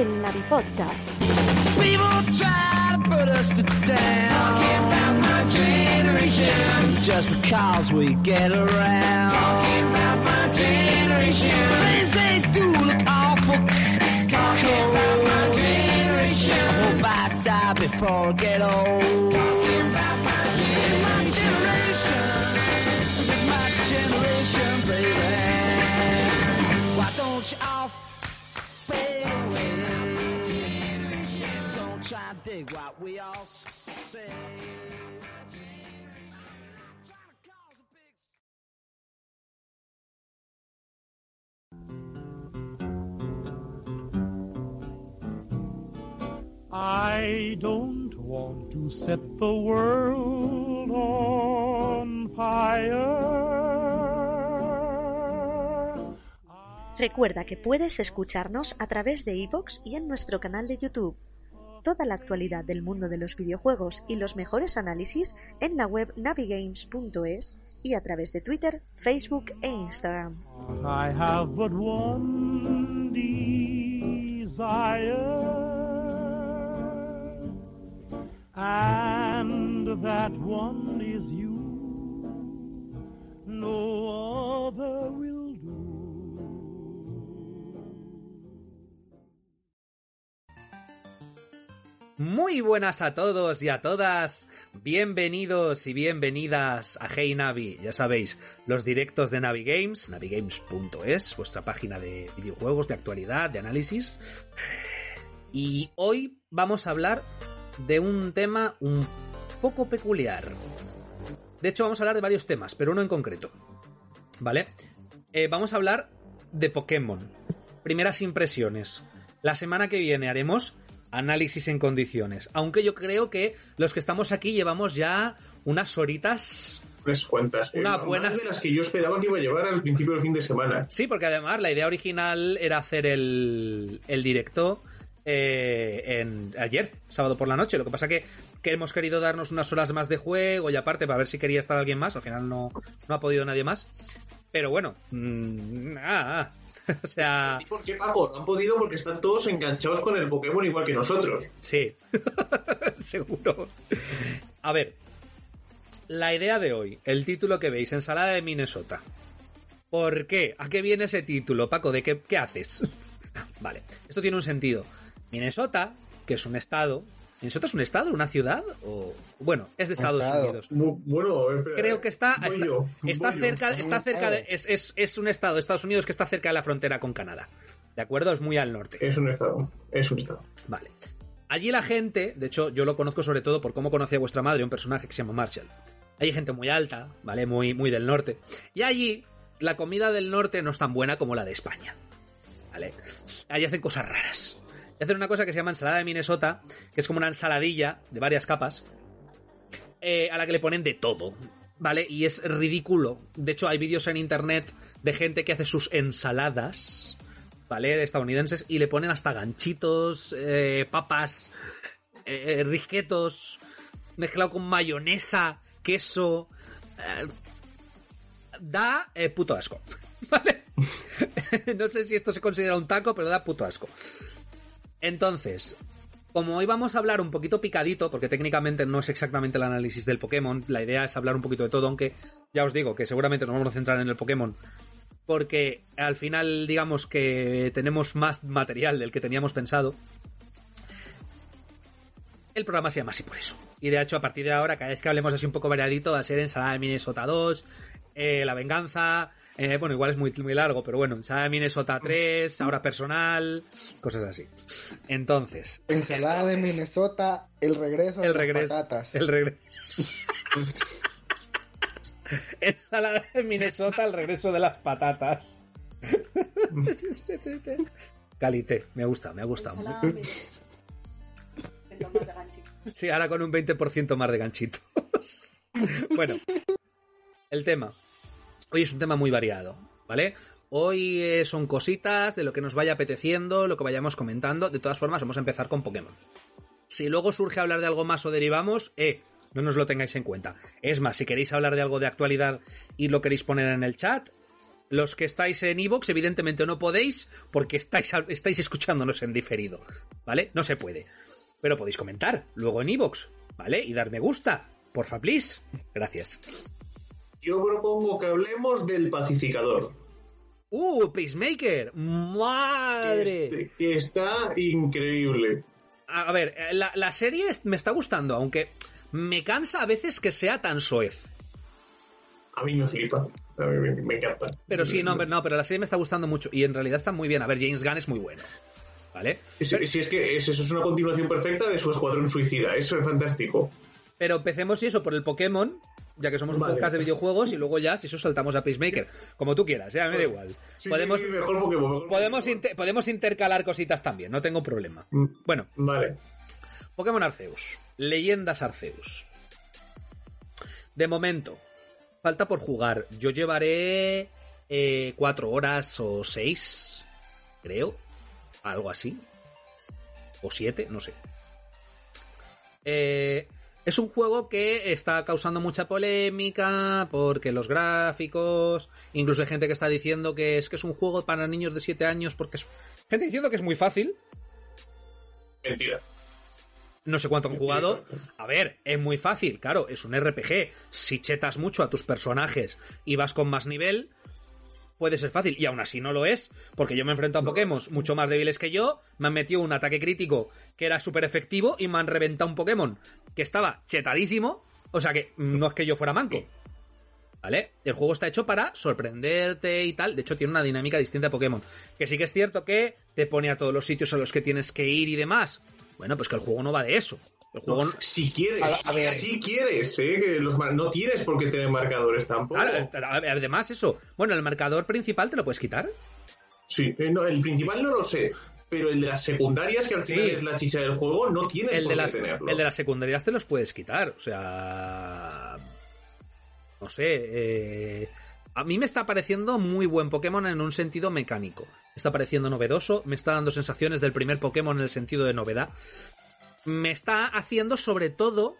el Navi Podcast. People try to put dig what we all s- say. Trying to cause a big I don't want to set the world on fire. Recuerda que puedes escucharnos a través de iVoox y en nuestro canal de YouTube. Toda la actualidad del mundo de los videojuegos y los mejores análisis en la web navigames.es y a través de Twitter, Facebook e Instagram. And that one is you. Muy buenas a todos y a todas. Bienvenidos y bienvenidas a Hey Navi. Ya sabéis, los directos de Navi Games, navigames.es, vuestra página de videojuegos, de actualidad, de análisis. Y hoy vamos a hablar de un tema un poco peculiar. De hecho, vamos a hablar de varios temas, pero uno en concreto. ¿Vale? Eh, vamos a hablar de Pokémon. Primeras impresiones. La semana que viene haremos análisis en condiciones. Aunque yo creo que los que estamos aquí llevamos ya unas horitas. unas cuantas. Una Eh, buena- Más de las que yo esperaba que iba a llevar al principio del fin de semana. Sí, porque además la idea original era hacer el, el directo eh, en ayer, sábado por la noche. Lo que pasa que, que hemos querido darnos unas horas más de juego y aparte para ver si quería estar alguien más. Al final no, no ha podido nadie más. Pero bueno, ah. o sea, ¿Y por qué, Paco? No han podido porque están todos enganchados con el Pokémon igual que nosotros. Sí, seguro. A ver, la idea de hoy, el título que veis, Ensalada de Minnesota. ¿Por qué? ¿A qué viene ese título, Paco? ¿De qué, qué haces? vale, esto tiene un sentido. Minnesota, que es un estado. ¿Minnesota es un estado, una ciudad? O bueno, es de Estados Estado. Unidos. Bu- Bueno, espera, Creo que está, está, yo, está yo. cerca, está cerca de, es, es, es un estado de Estados Unidos que está cerca de la frontera con Canadá. ¿De acuerdo? Es muy al norte. Es un estado. Es un estado. Vale. Allí la gente, de hecho, yo lo conozco sobre todo por cómo conocía a vuestra madre, un personaje que se llama Marshall. Hay gente muy alta, ¿vale? Muy, muy del norte. Y allí, la comida del norte no es tan buena como la de España. ¿Vale? Allí hacen cosas raras. Y hacen una cosa que se llama ensalada de Minnesota, que es como una ensaladilla de varias capas, eh, a la que le ponen de todo. ¿Vale? Y es ridículo. De hecho, hay vídeos en internet de gente que hace sus ensaladas. ¿vale? De estadounidenses y le ponen hasta ganchitos, eh, papas, eh, risquetos, mezclado con mayonesa, queso. da puto asco, ¿vale? no sé si esto se considera un taco, pero da puto asco. Entonces, como hoy vamos a hablar un poquito picadito, porque técnicamente no es exactamente el análisis del Pokémon, la idea es hablar un poquito de todo, aunque ya os digo que seguramente nos vamos a centrar en el Pokémon, porque al final digamos que tenemos más material del que teníamos pensado. El programa se llama así por eso. Y de hecho, a partir de ahora, cada vez que hablemos así un poco variadito, va a ser ensalada de Minnesota 2, eh, La Venganza, eh, bueno, igual es muy, muy largo, pero bueno, ensalada de Minnesota 3, ahora personal, cosas así. Entonces, Ensalada de Minnesota, el regreso el de regreso. las patatas. El regreso. ensalada de Minnesota, el regreso de las patatas. Calité, me gusta, me ha gustado. Sí, ahora con un 20% más de ganchitos. bueno, el tema. Hoy es un tema muy variado, ¿vale? Hoy eh, son cositas de lo que nos vaya apeteciendo, lo que vayamos comentando. De todas formas, vamos a empezar con Pokémon. Si luego surge hablar de algo más o derivamos, eh, no nos lo tengáis en cuenta. Es más, si queréis hablar de algo de actualidad y lo queréis poner en el chat, Los que estáis en Evox, evidentemente no podéis porque estáis, estáis escuchándonos en diferido, ¿vale? No se puede. Pero podéis comentar luego en Evox, ¿vale? Y dar me gusta, porfa, please. Gracias. Yo propongo que hablemos del pacificador. ¡Uh, Peacemaker! ¡Madre! Este, que está increíble. A ver, eh, la, la serie me está gustando, aunque me cansa a veces que sea tan soez. A mí me flipa. A mí me, me encanta. Pero sí, no, no, pero la serie me está gustando mucho y en realidad está muy bien. A ver, James Gunn es muy bueno. ¿Vale? Si, Pero, si es que es, eso es una continuación perfecta de su escuadrón suicida. Eso es fantástico. pero empecemos y eso por el Pokémon, ya que somos un podcast de videojuegos, y luego ya, si eso saltamos a Peacemaker. Como tú quieras, ya me da igual. Sí, podemos sí, sí, mejor Pokémon. mejor podemos, inter- podemos intercalar cositas también, no tengo problema. Mm, Bueno, Vale. Pokémon Arceus. Leyendas Arceus. De momento, falta por jugar. Yo llevaré eh, cuatro horas o seis, creo. Algo así. O siete, no sé. Eh, es un juego que está causando mucha polémica porque los gráficos, incluso hay gente que está diciendo que es que es un juego para niños de 7 años porque es gente diciendo que es muy fácil, Mentira. no sé cuánto han jugado. A ver, es muy fácil, claro, es un RPG. Si chetas mucho a tus personajes y vas con más nivel, puede ser fácil. Y aún así no lo es, porque yo me enfrento a Pokémon mucho más débiles que yo, me han metido un ataque crítico que era súper efectivo y me han reventado un Pokémon que estaba chetadísimo. O sea que no es que yo fuera manco. ¿Vale? El juego está hecho para sorprenderte y tal. De hecho, tiene una dinámica distinta a Pokémon. Que sí que es cierto que te pone a todos los sitios a los que tienes que ir y demás. Bueno, pues que el juego no va de eso. El juego no- Si quieres, A- a ver. si quieres, ¿eh? Que los mar- no tienes por qué tener marcadores tampoco. Claro, además eso. Bueno, el marcador principal te lo puedes quitar. Sí, eh, no, el principal no lo sé, pero el de las secundarias, que al Sí. final es la chicha del juego, no tienes El por de, qué las, tenerlo. el de las secundarias te los puedes quitar. O sea. No sé. eh, a mí me está pareciendo muy buen Pokémon en un sentido mecánico. Me está pareciendo novedoso. Me está dando sensaciones del primer Pokémon en el sentido de novedad. Me está haciendo sobre todo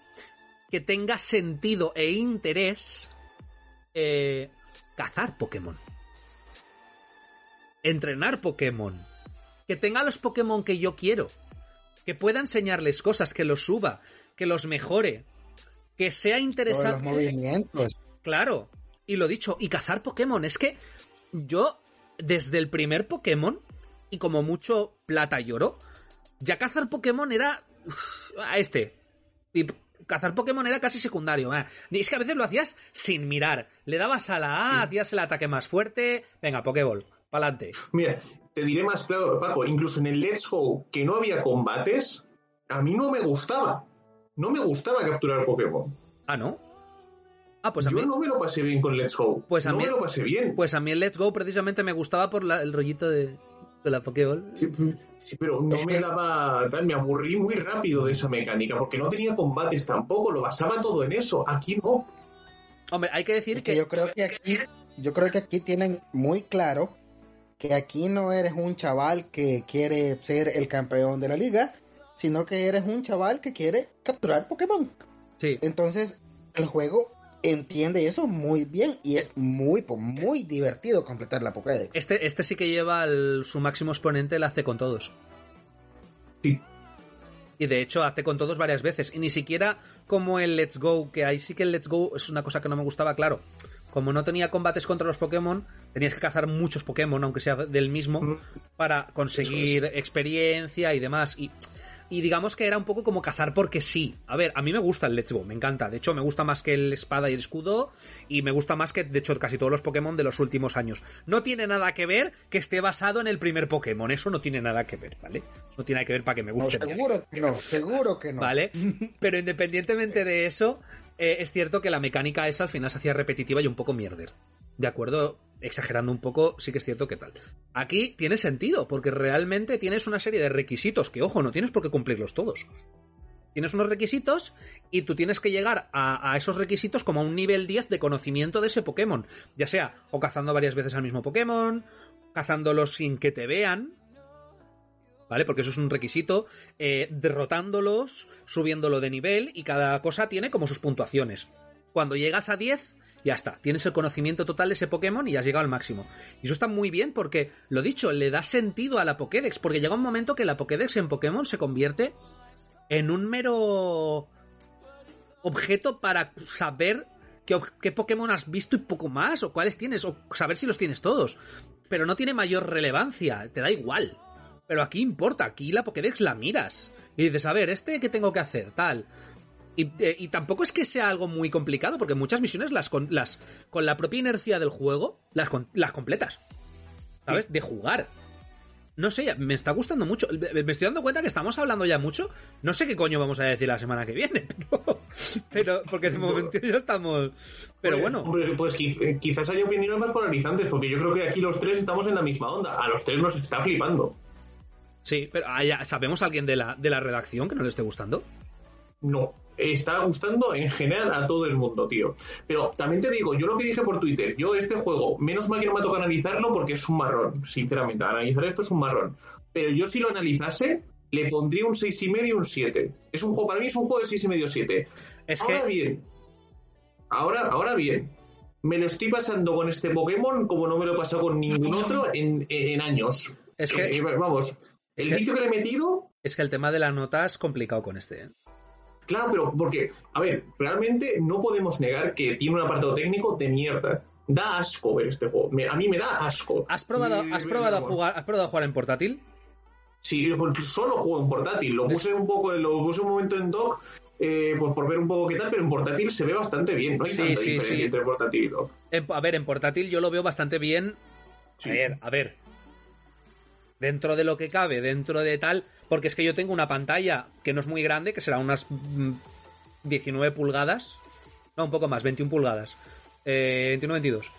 que tenga sentido e interés eh, cazar Pokémon. Entrenar Pokémon. Que tenga los Pokémon que yo quiero. Que pueda enseñarles cosas, que los suba, que los mejore. Que sea Todos los interesante. movimientos. Claro. Y lo dicho, y cazar Pokémon. Es que yo, desde el primer Pokémon, y como mucho plata y oro, ya cazar Pokémon era. Uf, a este. Y cazar Pokémon era casi secundario. Y es que a veces lo hacías sin mirar. Le dabas a la A, hacías el ataque más fuerte. Venga, Pokéball, pa'lante. Mira, te diré más claro, Paco, incluso en el Let's Go, que no había combates, a mí no me gustaba. No me gustaba capturar Pokémon. Ah, ¿no? Ah, pues a Yo mí. no me lo pasé bien con Let's Go. Pues a no mí- me lo pasé bien. Pues a mí el Let's Go precisamente me gustaba por la- el rollito de, de la Pokéball. Sí, sí, pero no me daba. Me aburrí muy rápido de esa mecánica, porque no tenía combates tampoco, lo basaba todo en eso. Aquí no. Hombre, hay que decir Es que que. yo creo que aquí, yo creo que aquí tienen muy claro que aquí no eres un chaval que quiere ser el campeón de la liga, sino que eres un chaval que quiere capturar Pokémon. Sí. Entonces, el juego entiende eso muy bien y es muy, pues, muy divertido completar la Pokédex. Este, este sí que lleva al- su máximo exponente, el hace con todos. Sí. Y de hecho hace con todos varias veces. Y ni siquiera como el Let's Go, que ahí sí que el Let's Go es una cosa que no me gustaba, claro. Como no tenía combates contra los Pokémon, tenías que cazar muchos Pokémon, aunque sea del mismo, Mm. para conseguir experiencia y demás. Y, y digamos que era un poco como cazar porque sí. A ver, a mí me gusta el Let's Go, me encanta. De hecho, me gusta más que el espada y el escudo. Y me gusta más que, de hecho, casi todos los Pokémon de los últimos años. No tiene nada que ver que esté basado en el primer Pokémon. Eso no tiene nada que ver, ¿vale? No tiene nada que ver para que me No, guste. seguro que no, seguro que no. ¿Vale? Pero independientemente de eso, eh, es cierto que la mecánica esa al final se hacía repetitiva y un poco mierder. ¿De acuerdo? Exagerando un poco, sí que es cierto que tal. Aquí tiene sentido, porque realmente tienes una serie de requisitos que, ojo, no tienes por qué cumplirlos todos. Tienes unos requisitos y tú tienes que llegar a, esos requisitos como a un nivel 10 de conocimiento de ese Pokémon. Ya sea o cazando varias veces al mismo Pokémon, cazándolos sin que te vean, ¿vale? Porque eso es un requisito, eh, derrotándolos, subiéndolo de nivel y cada cosa tiene como sus puntuaciones. Cuando llegas a 10 Ya está, tienes el conocimiento total de ese Pokémon y has llegado al máximo. Y eso está muy bien porque, lo dicho, le da sentido a la Pokédex, porque llega un momento que la Pokédex en Pokémon se convierte en un mero objeto para saber qué, qué Pokémon has visto y poco más, o cuáles tienes, o saber si los tienes todos. Pero no tiene mayor relevancia, te da igual. Pero aquí importa, aquí la Pokédex la miras. Y dices, a ver, ¿este qué tengo que hacer? Tal. Y, eh, y tampoco es que sea algo muy complicado, porque muchas misiones las con, las, con la propia inercia del juego las, las completas. ¿Sabes? De jugar. No sé, me está gustando mucho. Me estoy dando cuenta que estamos hablando ya mucho. No sé qué coño vamos a decir la semana que viene. Pero, pero- porque de momento ya estamos. Pero Pues- bueno. Hombre, pues eh, quizás haya opiniones más polarizantes, porque yo creo que aquí los tres estamos en la misma onda. A los tres nos está flipando. Sí, pero ¿sabemos a alguien de la, de la redacción que no le esté gustando? No, está gustando en general a todo el mundo, tío. Pero también te digo, yo lo que dije por Twitter, yo este juego, menos mal que no me toca analizarlo porque es un marrón, sinceramente, analizar esto es un marrón. Pero yo si lo analizase, le pondría un 6,5 y un 7. Es un juego, para mí es un juego de 6,5 7. Es ahora que. bien, ahora, ahora bien, me lo estoy pasando con este Pokémon como no me lo he pasado con ningún otro en, en años. Es que- Eh, vamos, es el que- vicio que le he metido Es que el tema de la nota es complicado con este. ¿eh? Claro, pero porque, a ver, realmente no podemos negar que tiene un apartado técnico de mierda. Da asco ver este juego. Me- a mí me da asco. ¿Has probado, Y- has probado a jugar, has probado a jugar en portátil? Sí, solo juego en portátil. Lo puse un poco, lo puse un momento en dock, eh, pues por ver un poco qué tal, pero en portátil se ve bastante bien. No hay Sí, tanta sí, diferencia sí. entre portátil y dock. En- a ver, en portátil yo lo veo bastante bien. Sí, a ver, sí. a ver. Dentro de lo que cabe, dentro de tal. Porque es que yo tengo una pantalla que no es muy grande, que será unas mm, 19 pulgadas. No, un poco más, 21 pulgadas. Eh, 21, 22.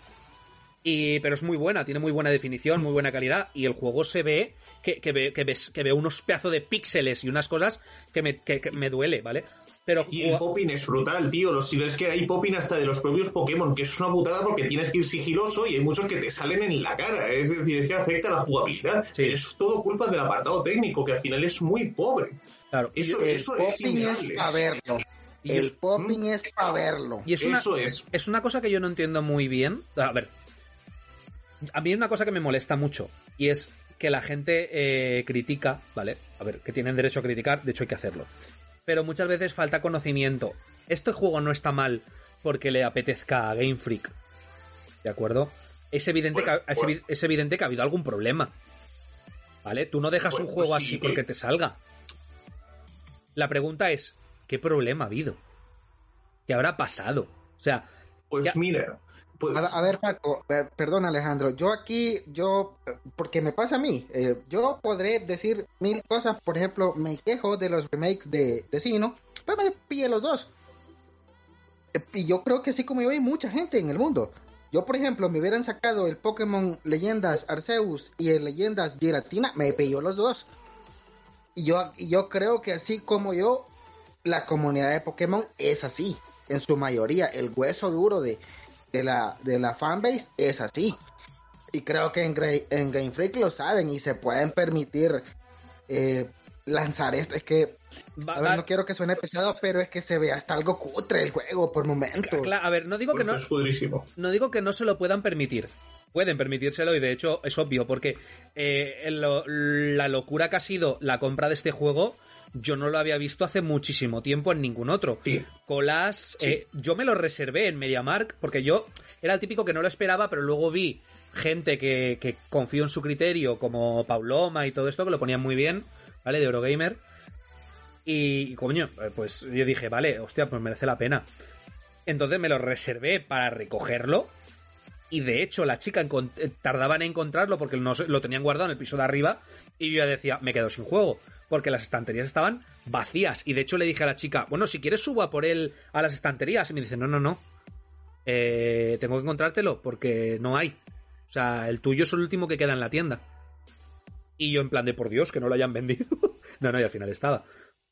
Y, pero es muy buena, tiene muy buena definición, muy buena calidad. Y el juego se ve que, ve, que ves, que ve unos pedazos de píxeles y unas cosas que me, que me duele, ¿vale? Pero Y el popping es brutal, tío. Los, si ves que hay popping hasta de los propios Pokémon, que es una putada porque tienes que ir sigiloso y hay muchos que te salen en la cara. Es decir, es que afecta a la jugabilidad. Sí. Es todo culpa del apartado técnico, que al final es muy pobre. claro, Eso, el eso es popping es innegable. para verlo. Y el es- popping es para verlo. y es una, Eso es. es una cosa que yo no entiendo muy bien. A ver, a mí hay una cosa que me molesta mucho y es que la gente eh, critica, ¿vale? A ver, que tienen derecho a criticar, de hecho hay que hacerlo. Pero muchas veces falta conocimiento. Este juego no está mal porque le apetezca a Game Freak. ¿De acuerdo? Es evidente, Bueno, que, es, bueno. evi- es evidente que ha habido algún problema. ¿Vale? Tú no dejas Bueno, un juego pues sí, así que- porque te salga. La pregunta es, ¿qué problema ha habido? ¿Qué habrá pasado? O sea, Pues Ya. mira. Pues- A, ver, Paco, eh, perdón Alejandro, yo aquí, yo, porque me pasa a mí, eh, yo podré decir mil cosas, por ejemplo, me quejo de los remakes de, de Sino, pues me pillé los dos. Eh, Y yo creo que así como yo hay mucha gente en el mundo. Yo, por ejemplo, me hubieran sacado el Pokémon Leyendas Arceus y el Leyendas Giratina, me pilló los dos. Y yo, y yo creo que así como yo, la comunidad de Pokémon es así, en su mayoría. El hueso duro de, de la, de la fanbase es así. Y creo que en, en Game Freak lo saben y se pueden permitir eh, lanzar esto. Es que, va- a ver, va- no quiero que suene pesado, pero es que se ve hasta algo cutre el juego por momentos. A ver, no digo que no, no digo que no se lo puedan permitir. Pueden permitírselo y de hecho es obvio porque eh, lo- la locura que ha sido la compra de este juego yo no lo había visto hace muchísimo tiempo en ningún otro. Sí. Colas, Sí. eh, yo me lo reservé en MediaMark porque yo era el típico que no lo esperaba, pero luego vi gente que, que confío en su criterio, como Pauloma y todo esto, que lo ponían muy bien, ¿vale? De Eurogamer. Y, coño, eh, pues yo dije, vale, hostia, pues merece la pena. Entonces me lo reservé para recogerlo. Y de hecho, la chica eh, tardaba en encontrarlo porque lo tenían guardado en el piso de arriba. Y yo ya decía, me quedo sin juego. Porque las estanterías estaban vacías. Y de hecho le dije a la chica, bueno, si quieres suba por él a las estanterías. Y me dice, no, no, no. Eh, tengo que encontrártelo porque no hay. O sea, el tuyo es el último que queda en la tienda. Y yo en plan de, por Dios, que no lo hayan vendido. no, no, y al final estaba.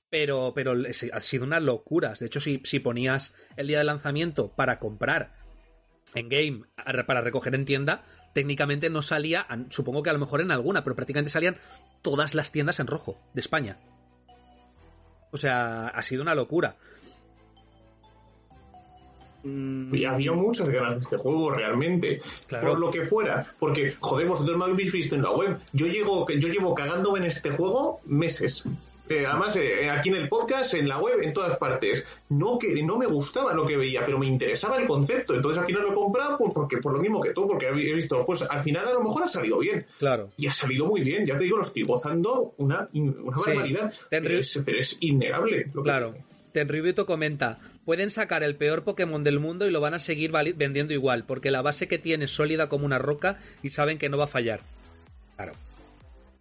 Pero, pero ha sido una locura. De hecho, si, si ponías el día de lanzamiento para comprar en game para recoger en tienda, técnicamente no salía, supongo que a lo mejor en alguna, pero prácticamente salían todas las tiendas en rojo de España. O sea, ha sido una locura. Mm, Y había muchas ganas de este juego, realmente. Claro. Por lo que fuera. Porque, joder, vosotros me habéis visto en la web. Yo, llego, yo llevo cagándome en este juego meses. Eh, además, eh, aquí en el podcast, en la web, en todas partes. No que no me gustaba lo que veía, pero me interesaba el concepto. Entonces al final lo he comprado pues, porque, por lo mismo que tú, porque he visto, pues al final a lo mejor ha salido bien. Claro. Y ha salido muy bien, ya te digo, lo estoy gozando una, una Sí. barbaridad. Pero es, pero es innegable. lo que- Claro. Tenryubito comenta, pueden sacar el peor Pokémon del mundo y lo van a seguir vendiendo igual, porque la base que tiene es sólida como una roca y saben que no va a fallar. Claro.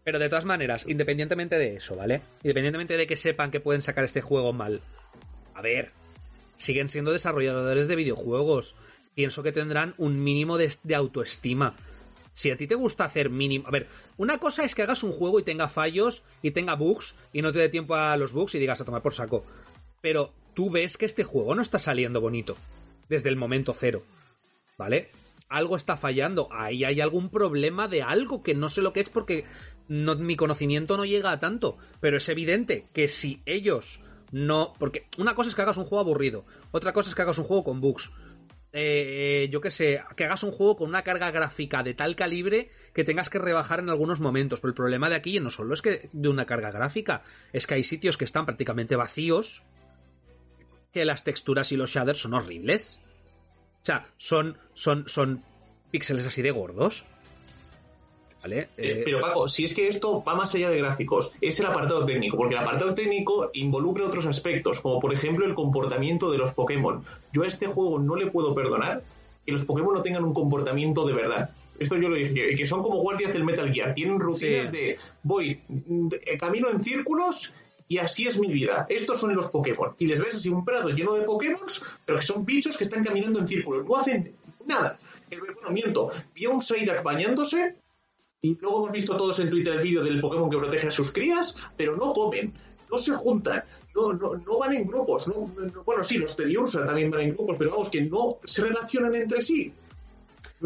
Pero de todas maneras, independientemente de eso, ¿vale? Independientemente de que sepan que pueden sacar este juego mal. A ver, siguen siendo desarrolladores de videojuegos. Pienso que tendrán un mínimo de, autoestima. Si a ti te gusta hacer mínimo... A ver, una cosa es que hagas un juego y tenga fallos y tenga bugs y no te dé tiempo a los bugs y digas a tomar por saco. Pero tú ves que este juego no está saliendo bonito desde el momento cero. ¿Vale? Algo está fallando. Ahí hay algún problema de algo que no sé lo que es porque no, mi conocimiento no llega a tanto. Pero es evidente que si ellos no. Porque una cosa es que hagas un juego aburrido. Otra cosa es que hagas un juego con bugs. Eh, yo qué sé, que hagas un juego con una carga gráfica de tal calibre que tengas que rebajar en algunos momentos. Pero el problema de aquí no solo es que de una carga gráfica, es que hay sitios que están prácticamente vacíos, que las texturas y los shaders son horribles. O sea, son, son, son píxeles así de gordos. ¿Vale? Eh, Eh, pero Paco, si es que esto va más allá de gráficos, es el apartado técnico, porque el apartado técnico involucra otros aspectos, como por ejemplo el comportamiento de los Pokémon. Yo a este juego no le puedo perdonar que los Pokémon no tengan un comportamiento de verdad. Esto yo lo dije, que- que son como guardias del Metal Gear, tienen rutinas Sí. de voy, de- camino en círculos y así es mi vida. Estos son los Pokémon. Y les ves así un prado lleno de Pokémon, pero que son bichos que están caminando en círculos, no hacen nada. El bueno, miento, vi a un Psyduck bañándose y luego hemos visto todos en Twitter el vídeo del Pokémon que protege a sus crías, pero no comen, no se juntan, no, no, no van en grupos. No, no- bueno, sí, los Tediursa también van en grupos, pero vamos, que no se relacionan entre sí.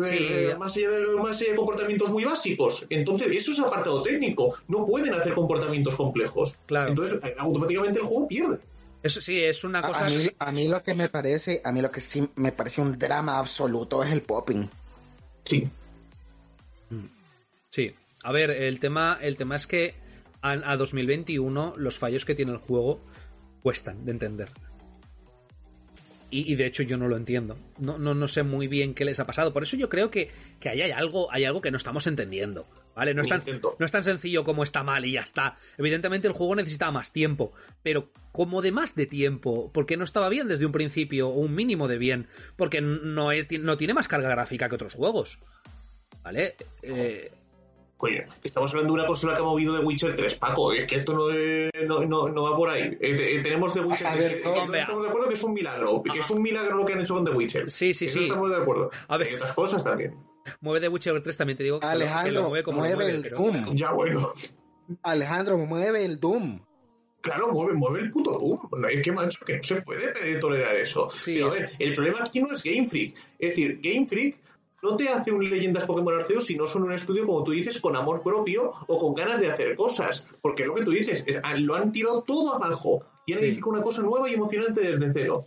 Eh, eh, más, allá de, más allá de comportamientos muy básicos. Entonces, eso es apartado técnico. No pueden hacer comportamientos complejos. Claro. Entonces, eh, automáticamente el juego pierde. eso sí, es una A, cosa. a mí, a mí lo que me parece, a mí lo que sí me parece un drama absoluto es el popping. Sí. Sí. A ver, el tema, el tema es que a, a 2021 los fallos que tiene el juego cuestan de entender. Y, y de hecho yo no lo entiendo. No, no, no sé muy bien qué les ha pasado. Por eso yo creo que, que ahí hay algo, hay algo que no estamos entendiendo. ¿Vale? No es, tan, no es tan sencillo como está mal y ya está. Evidentemente el juego necesitaba más tiempo. Pero como de más de tiempo. Porque no estaba bien desde un principio. O un mínimo de bien. Porque no, es- no tiene más carga gráfica que otros juegos. ¿Vale? Eh, Oye, estamos hablando de una consola que ha movido de Witcher 3, Paco. Es que esto no, eh, no, no, no va por ahí. Eh, te- eh, tenemos The Witcher A 3. ver, que- no, que todos vea. estamos de acuerdo que es un milagro. Que es un milagro lo que han hecho con The Witcher. Sí, sí, Eso sí. Estamos de acuerdo. A ver. Hay otras cosas también. Mueve de Witcher 3 también te digo que, lo- que lo, Alejandro, mueve como lo mueve mueve, el pero- Doom. Ya bueno. Alejandro, mueve el Doom. Claro, mueve, mueve el puto Doom. No, Es que, macho, que no se puede tolerar eso. Sí, Pero a ver, el problema aquí no es Game Freak. Es decir, Game Freak no te hace un Leyendas Pokémon Arceus si no son un estudio, como tú dices, con amor propio o con ganas de hacer cosas. Porque lo que tú dices, es- lo han tirado todo abajo y han Sí. edificado una cosa nueva y emocionante desde cero.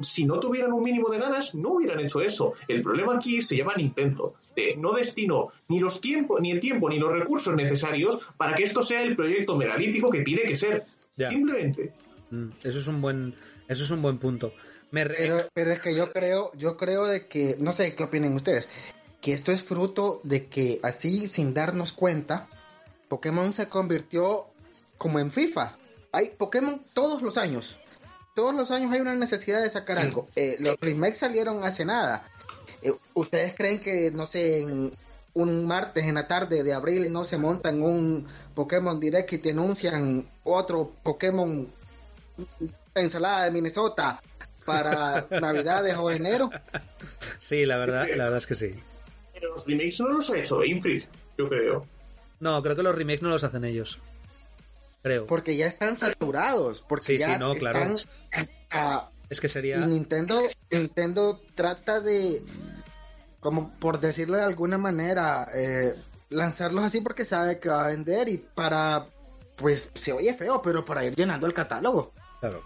Si no tuvieran un mínimo de ganas, no hubieran hecho eso. El problema aquí se llama Nintendo. No destinó ni los tiempos, ni el tiempo, ni los recursos necesarios para que esto sea el proyecto megalítico que tiene que ser. Ya. Simplemente. Mm, Eso es un buen, eso es un buen punto. Me re- Pero, pero es que yo creo, yo creo de que, no sé qué opinen ustedes, que esto es fruto de que así sin darnos cuenta, Pokémon se convirtió como en FIFA. Hay Pokémon todos los años. Todos los años hay una necesidad de sacar algo. Eh, los remakes salieron hace nada. Eh, ¿Ustedes creen que, no sé, en un martes en la tarde de abril no se montan un Pokémon Direct y te anuncian otro Pokémon ensalada de Minnesota para Navidades o enero? Sí, la verdad, la verdad es que sí. Pero los remakes no los ha hecho Freak, yo creo. No, creo que los remakes no los hacen ellos. Creo. Porque ya están saturados. Porque Sí, sí, ya no, claro. están hasta- Es que Y sería. Nintendo, Nintendo trata de, como por decirlo de alguna manera, eh, lanzarlos así porque sabe que va a vender y para, pues se oye feo, pero para ir llenando el catálogo. Claro.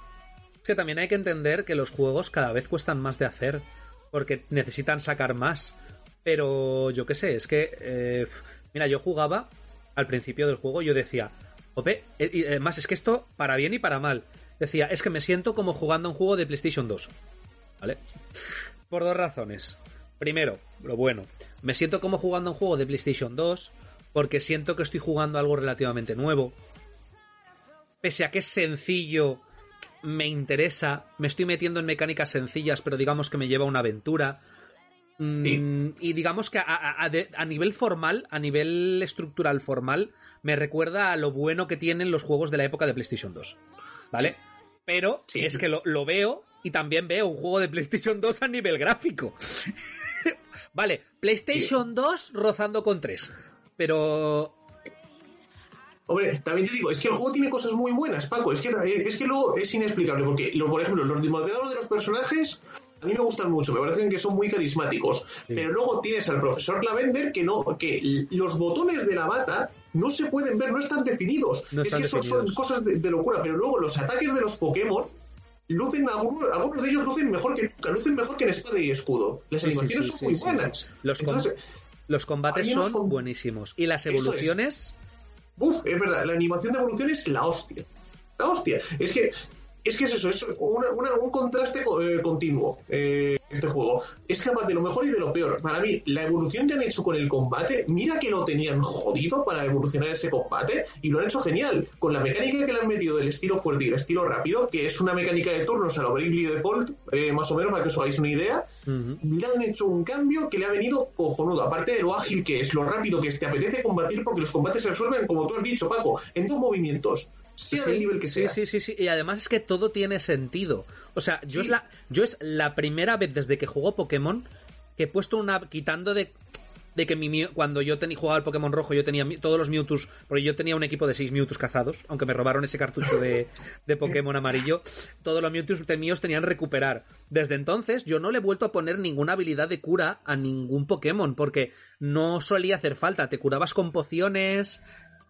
Que también hay que entender que los juegos cada vez cuestan más de hacer, porque necesitan sacar más. Pero yo qué sé, es que... eh, mira, yo jugaba al principio del juego, yo decía, Ope, eh, y además es que esto, para bien y para mal, decía, es que me siento como jugando a un juego de PlayStation 2. ¿Vale? Por dos razones. Primero, lo bueno, me siento como jugando a un juego de PlayStation 2 porque siento que estoy jugando algo relativamente nuevo. Pese a que es sencillo, me interesa, me estoy metiendo en mecánicas sencillas, pero digamos que me lleva a una aventura. Mm, Y digamos que a, nivel formal, a nivel estructural formal, me recuerda a lo bueno que tienen los juegos de la época de PlayStation 2. ¿Vale? Pero Sí. es que lo, lo veo y también veo un juego de PlayStation 2 a nivel gráfico. vale, PlayStation 2 rozando con 3. Pero Hombre, también te digo, es que el juego tiene cosas muy buenas, Paco. Es que, es que luego es inexplicable, porque, lo- por ejemplo, los modelos de los personajes a mí me gustan mucho, me parecen que son muy carismáticos. Pero luego tienes al profesor Lavender que no que los botones de la bata no se pueden ver, no están definidos. No es están que son cosas de, de locura, pero luego los ataques de los Pokémon lucen algunos, algunos de ellos lucen mejor que lucen mejor que en espada y escudo. Las Sí, animaciones sí, son muy buenas. Los com- Entonces, los combates son con- buenísimos. Y las evoluciones... Uf, es verdad, la animación de evolución es la hostia. La hostia. Es que es, que es eso, es una- una- un contraste co- eh, continuo eh, este juego. Es capaz de lo mejor y de lo peor. Para mí, la evolución que han hecho con el combate, mira que lo tenían jodido para evolucionar ese combate y lo han hecho genial. Con la mecánica que le han metido del estilo fuerte y el estilo rápido, que es una mecánica de turnos a lo Bravely Default, eh, más o menos, para que os hagáis una idea, Ujú. le han hecho un cambio que le ha venido cojonudo. Aparte de lo ágil que es, lo rápido que es, te apetece combatir porque los combates se resuelven, como tú has dicho, Paco, en dos movimientos. Sea Sí, del nivel que sí, sea. sí, sí, sí. Y además es que todo tiene sentido. O sea, yo, Sí. es la, yo es la primera vez desde que juego Pokémon que he puesto una. quitando de. De que mi cuando yo tenía jugaba al Pokémon rojo, yo tenía todos los Mewtwo's, porque yo tenía un equipo de 6 Mewtwo's cazados, aunque me robaron ese cartucho de, de Pokémon amarillo, todos los Mewtwo's de míos tenían recuperar. Desde entonces yo no le he vuelto a poner ninguna habilidad de cura a ningún Pokémon, porque no solía hacer falta, te curabas con pociones,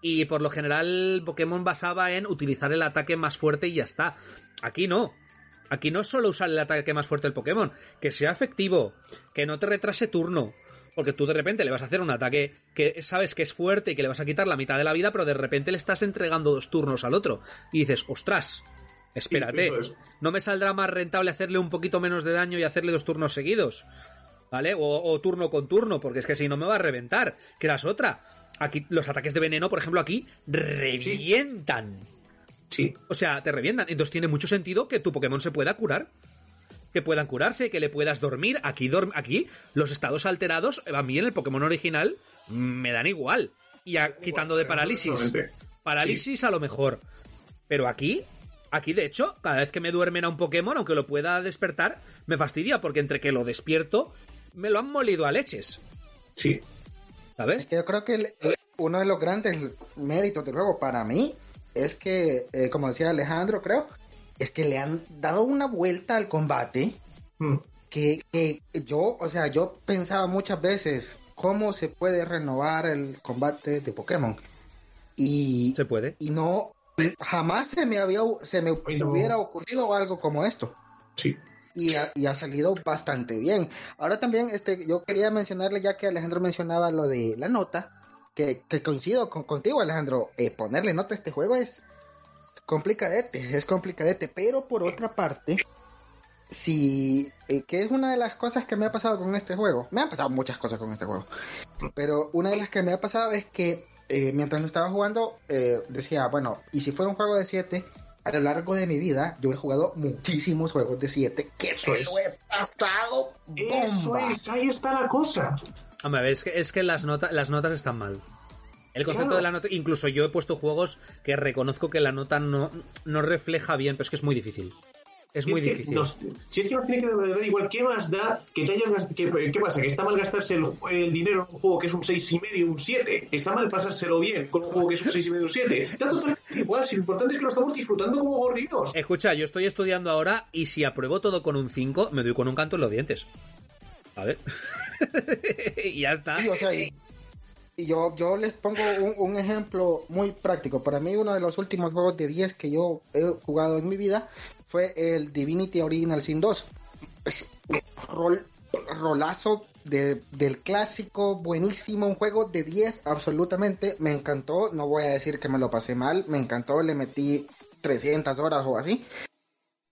y por lo general Pokémon basaba en utilizar el ataque más fuerte y ya está. Aquí no. Aquí no es solo usar el ataque más fuerte del Pokémon, que sea efectivo, que no te retrase turno. Porque tú de repente le vas a hacer un ataque que sabes que es fuerte y que le vas a quitar la mitad de la vida, pero de repente le estás entregando dos turnos al otro. Y dices, ostras, espérate. ¿no me saldrá más rentable hacerle un poquito menos de daño y hacerle dos turnos seguidos? ¿Vale? O, o turno con turno, porque es que si no me va a reventar, que las otra. Aquí los ataques de veneno, por ejemplo, aquí revientan. Sí. O sea, te revientan. Entonces tiene mucho sentido que tu Pokémon se pueda curar. Que puedan curarse, que le puedas dormir. Aquí, dorm- aquí los estados alterados, a mí en el Pokémon original, me dan igual. Y a- quitando de parálisis. Parálisis a lo mejor. Pero aquí, aquí de hecho, cada vez que me duermen a un Pokémon, aunque lo pueda despertar, me fastidia porque entre que lo despierto, me lo han molido a leches. Sí. ¿Sabes? Es que yo creo que el- el- uno de los grandes méritos del juego para mí es que, eh, como decía Alejandro, creo, es que le han dado una vuelta al combate Mm. que, que yo, o sea, yo pensaba muchas veces cómo se puede renovar el combate de Pokémon y, Se puede. y no, jamás se me había, se me Ay, no. hubiera ocurrido algo como esto Sí. Y ha, y ha salido bastante bien. Ahora también, este, yo quería mencionarle, ya que Alejandro mencionaba lo de la nota, que, que coincido con, contigo, Alejandro, eh, ponerle nota a este juego es complicadete, es complicadete, pero por otra parte, si, eh, que es una de las cosas que me ha pasado con este juego, me han pasado muchas cosas con este juego, pero una de las que me ha pasado es que eh, mientras lo estaba jugando, eh, decía, bueno, y si fuera un juego de 7, a lo largo de mi vida, yo he jugado muchísimos juegos de 7 que Eso me es. lo he pasado Eso es, ahí está la cosa. Hombre, a ver, es que, es que las, nota- las notas están mal. El concepto Claro. de la nota, incluso yo he puesto juegos que reconozco que la nota no, no refleja bien, pero es que es muy difícil. Es muy que difícil. nos- si es que nos tiene que dar igual, ¿qué más da que te hayas que- ¿Qué pasa? ¿Que está mal gastarse el, el dinero en un juego que es un 6,5 un 7? ¿Está mal pasárselo bien con un juego que es un 6,5 un 7? Da totalmente igual, si lo importante es que lo estamos disfrutando como gorrinos. Escucha, yo estoy estudiando ahora y si apruebo todo con un 5, me doy con un canto en los dientes. A ver. y ya está. Sí, o sea, y, y yo, yo les pongo un, un ejemplo muy práctico. Para mí, uno de los últimos juegos de 10 que yo he jugado en mi vida fue el Divinity Original Sin 2. Es un rol, rolazo de- del clásico, buenísimo, un juego de 10 absolutamente, me encantó, no voy a decir que me lo pasé mal, me encantó, le metí 300 horas o así,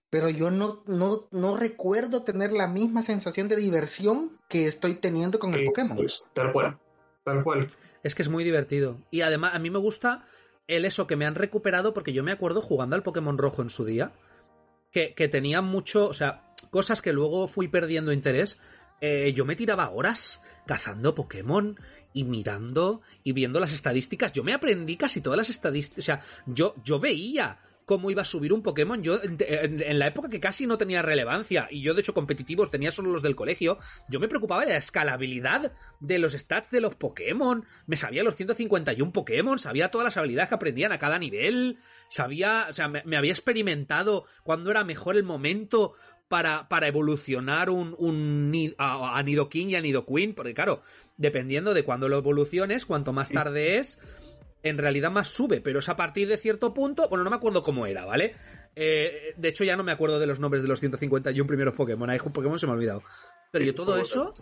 pero yo no, no, no recuerdo tener la misma sensación de diversión que estoy teniendo con el Pokémon. pues, tal cual. Tal cual. Es que es muy divertido. Y además, a mí me gusta el eso que me han recuperado, porque yo me acuerdo jugando al Pokémon Rojo en su día, que, que tenía mucho, o sea, cosas que luego fui perdiendo interés. Eh, yo me tiraba horas cazando Pokémon y mirando y viendo las estadísticas. Yo me aprendí casi todas las estadísticas. O sea, yo, yo veía cómo iba a subir un Pokémon. Yo, en, en- la época que casi no tenía relevancia, y yo de hecho competitivos tenía solo los del colegio, yo me preocupaba de la escalabilidad de los stats de los Pokémon. Me sabía los 151 Pokémon, sabía todas las habilidades que aprendían a cada nivel, sabía, o sea, me, me había experimentado cuándo era mejor el momento para, para evolucionar un, un a, a Nidoking y a Nidoqueen, porque claro, dependiendo de cuándo lo evoluciones, cuanto más tarde es, en realidad más sube, pero es a partir de cierto punto, bueno, no me acuerdo cómo era, ¿vale? Eh, de hecho, ya no me acuerdo de los nombres de los 151 primeros Pokémon, hay un Pokémon se me ha olvidado. Pero yo todo eso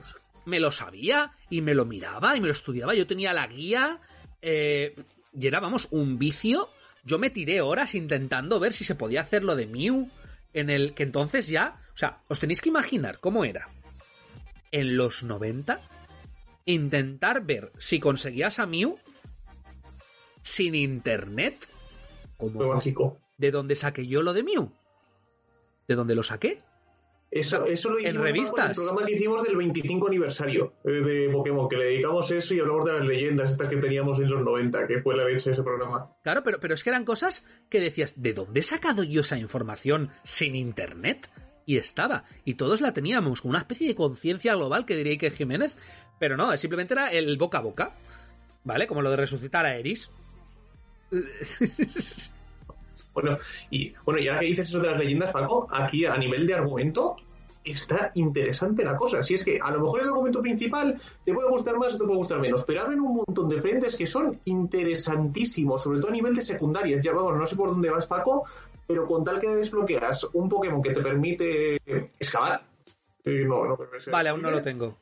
me lo sabía y me lo miraba y me lo estudiaba, yo tenía la guía eh, y era, vamos, un vicio. Yo me tiré horas intentando ver si se podía hacer lo de Mew, en el que entonces ya, o sea, os tenéis que imaginar cómo era en los 90 intentar ver si conseguías a Mew sin internet. Como. ¿De dónde saqué yo lo de Mew? ¿De dónde lo saqué? Eso, eso lo En hicimos revistas. con el programa que hicimos del 25 aniversario eh, de Pokémon, que le dedicamos eso y hablamos de las leyendas estas que teníamos en los 90, que fue la leche ese programa. Claro, pero, pero es que eran cosas que decías, ¿de dónde he sacado yo esa información sin internet? Y estaba, y todos la teníamos, con una especie de conciencia global que diría que Jiménez, pero no, simplemente era el boca a boca, ¿vale? Como lo de resucitar a Eris. Bueno, y bueno, ya que dices eso de las leyendas, Paco, aquí a nivel de argumento está interesante la cosa. Si es que a lo mejor el argumento principal te puede gustar más o te puede gustar menos, pero abren un montón de frentes que son interesantísimos, sobre todo a nivel de secundarias. Ya vamos, no sé por dónde vas, Paco, pero con tal que desbloqueas un Pokémon que te permite excavar. eh, no, no, creo que sea Vale, aún no lo tengo.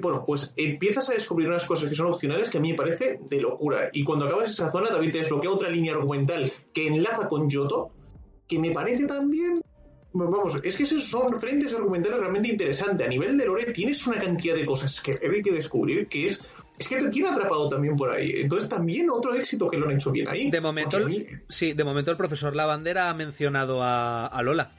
Bueno, pues empiezas a descubrir unas cosas que son opcionales que a mí me parece de locura. Y cuando acabas esa zona también te desbloquea otra línea argumental que enlaza con Yoto, que me parece también... Vamos, es que esos son frentes argumentales realmente interesantes. A nivel de lore tienes una cantidad de cosas que hay que descubrir que es... Es que te tiene atrapado también por ahí. Entonces también otro éxito que lo han hecho bien ahí. De momento, mí- sí, de momento el profesor Lavandera ha mencionado a, a Lola.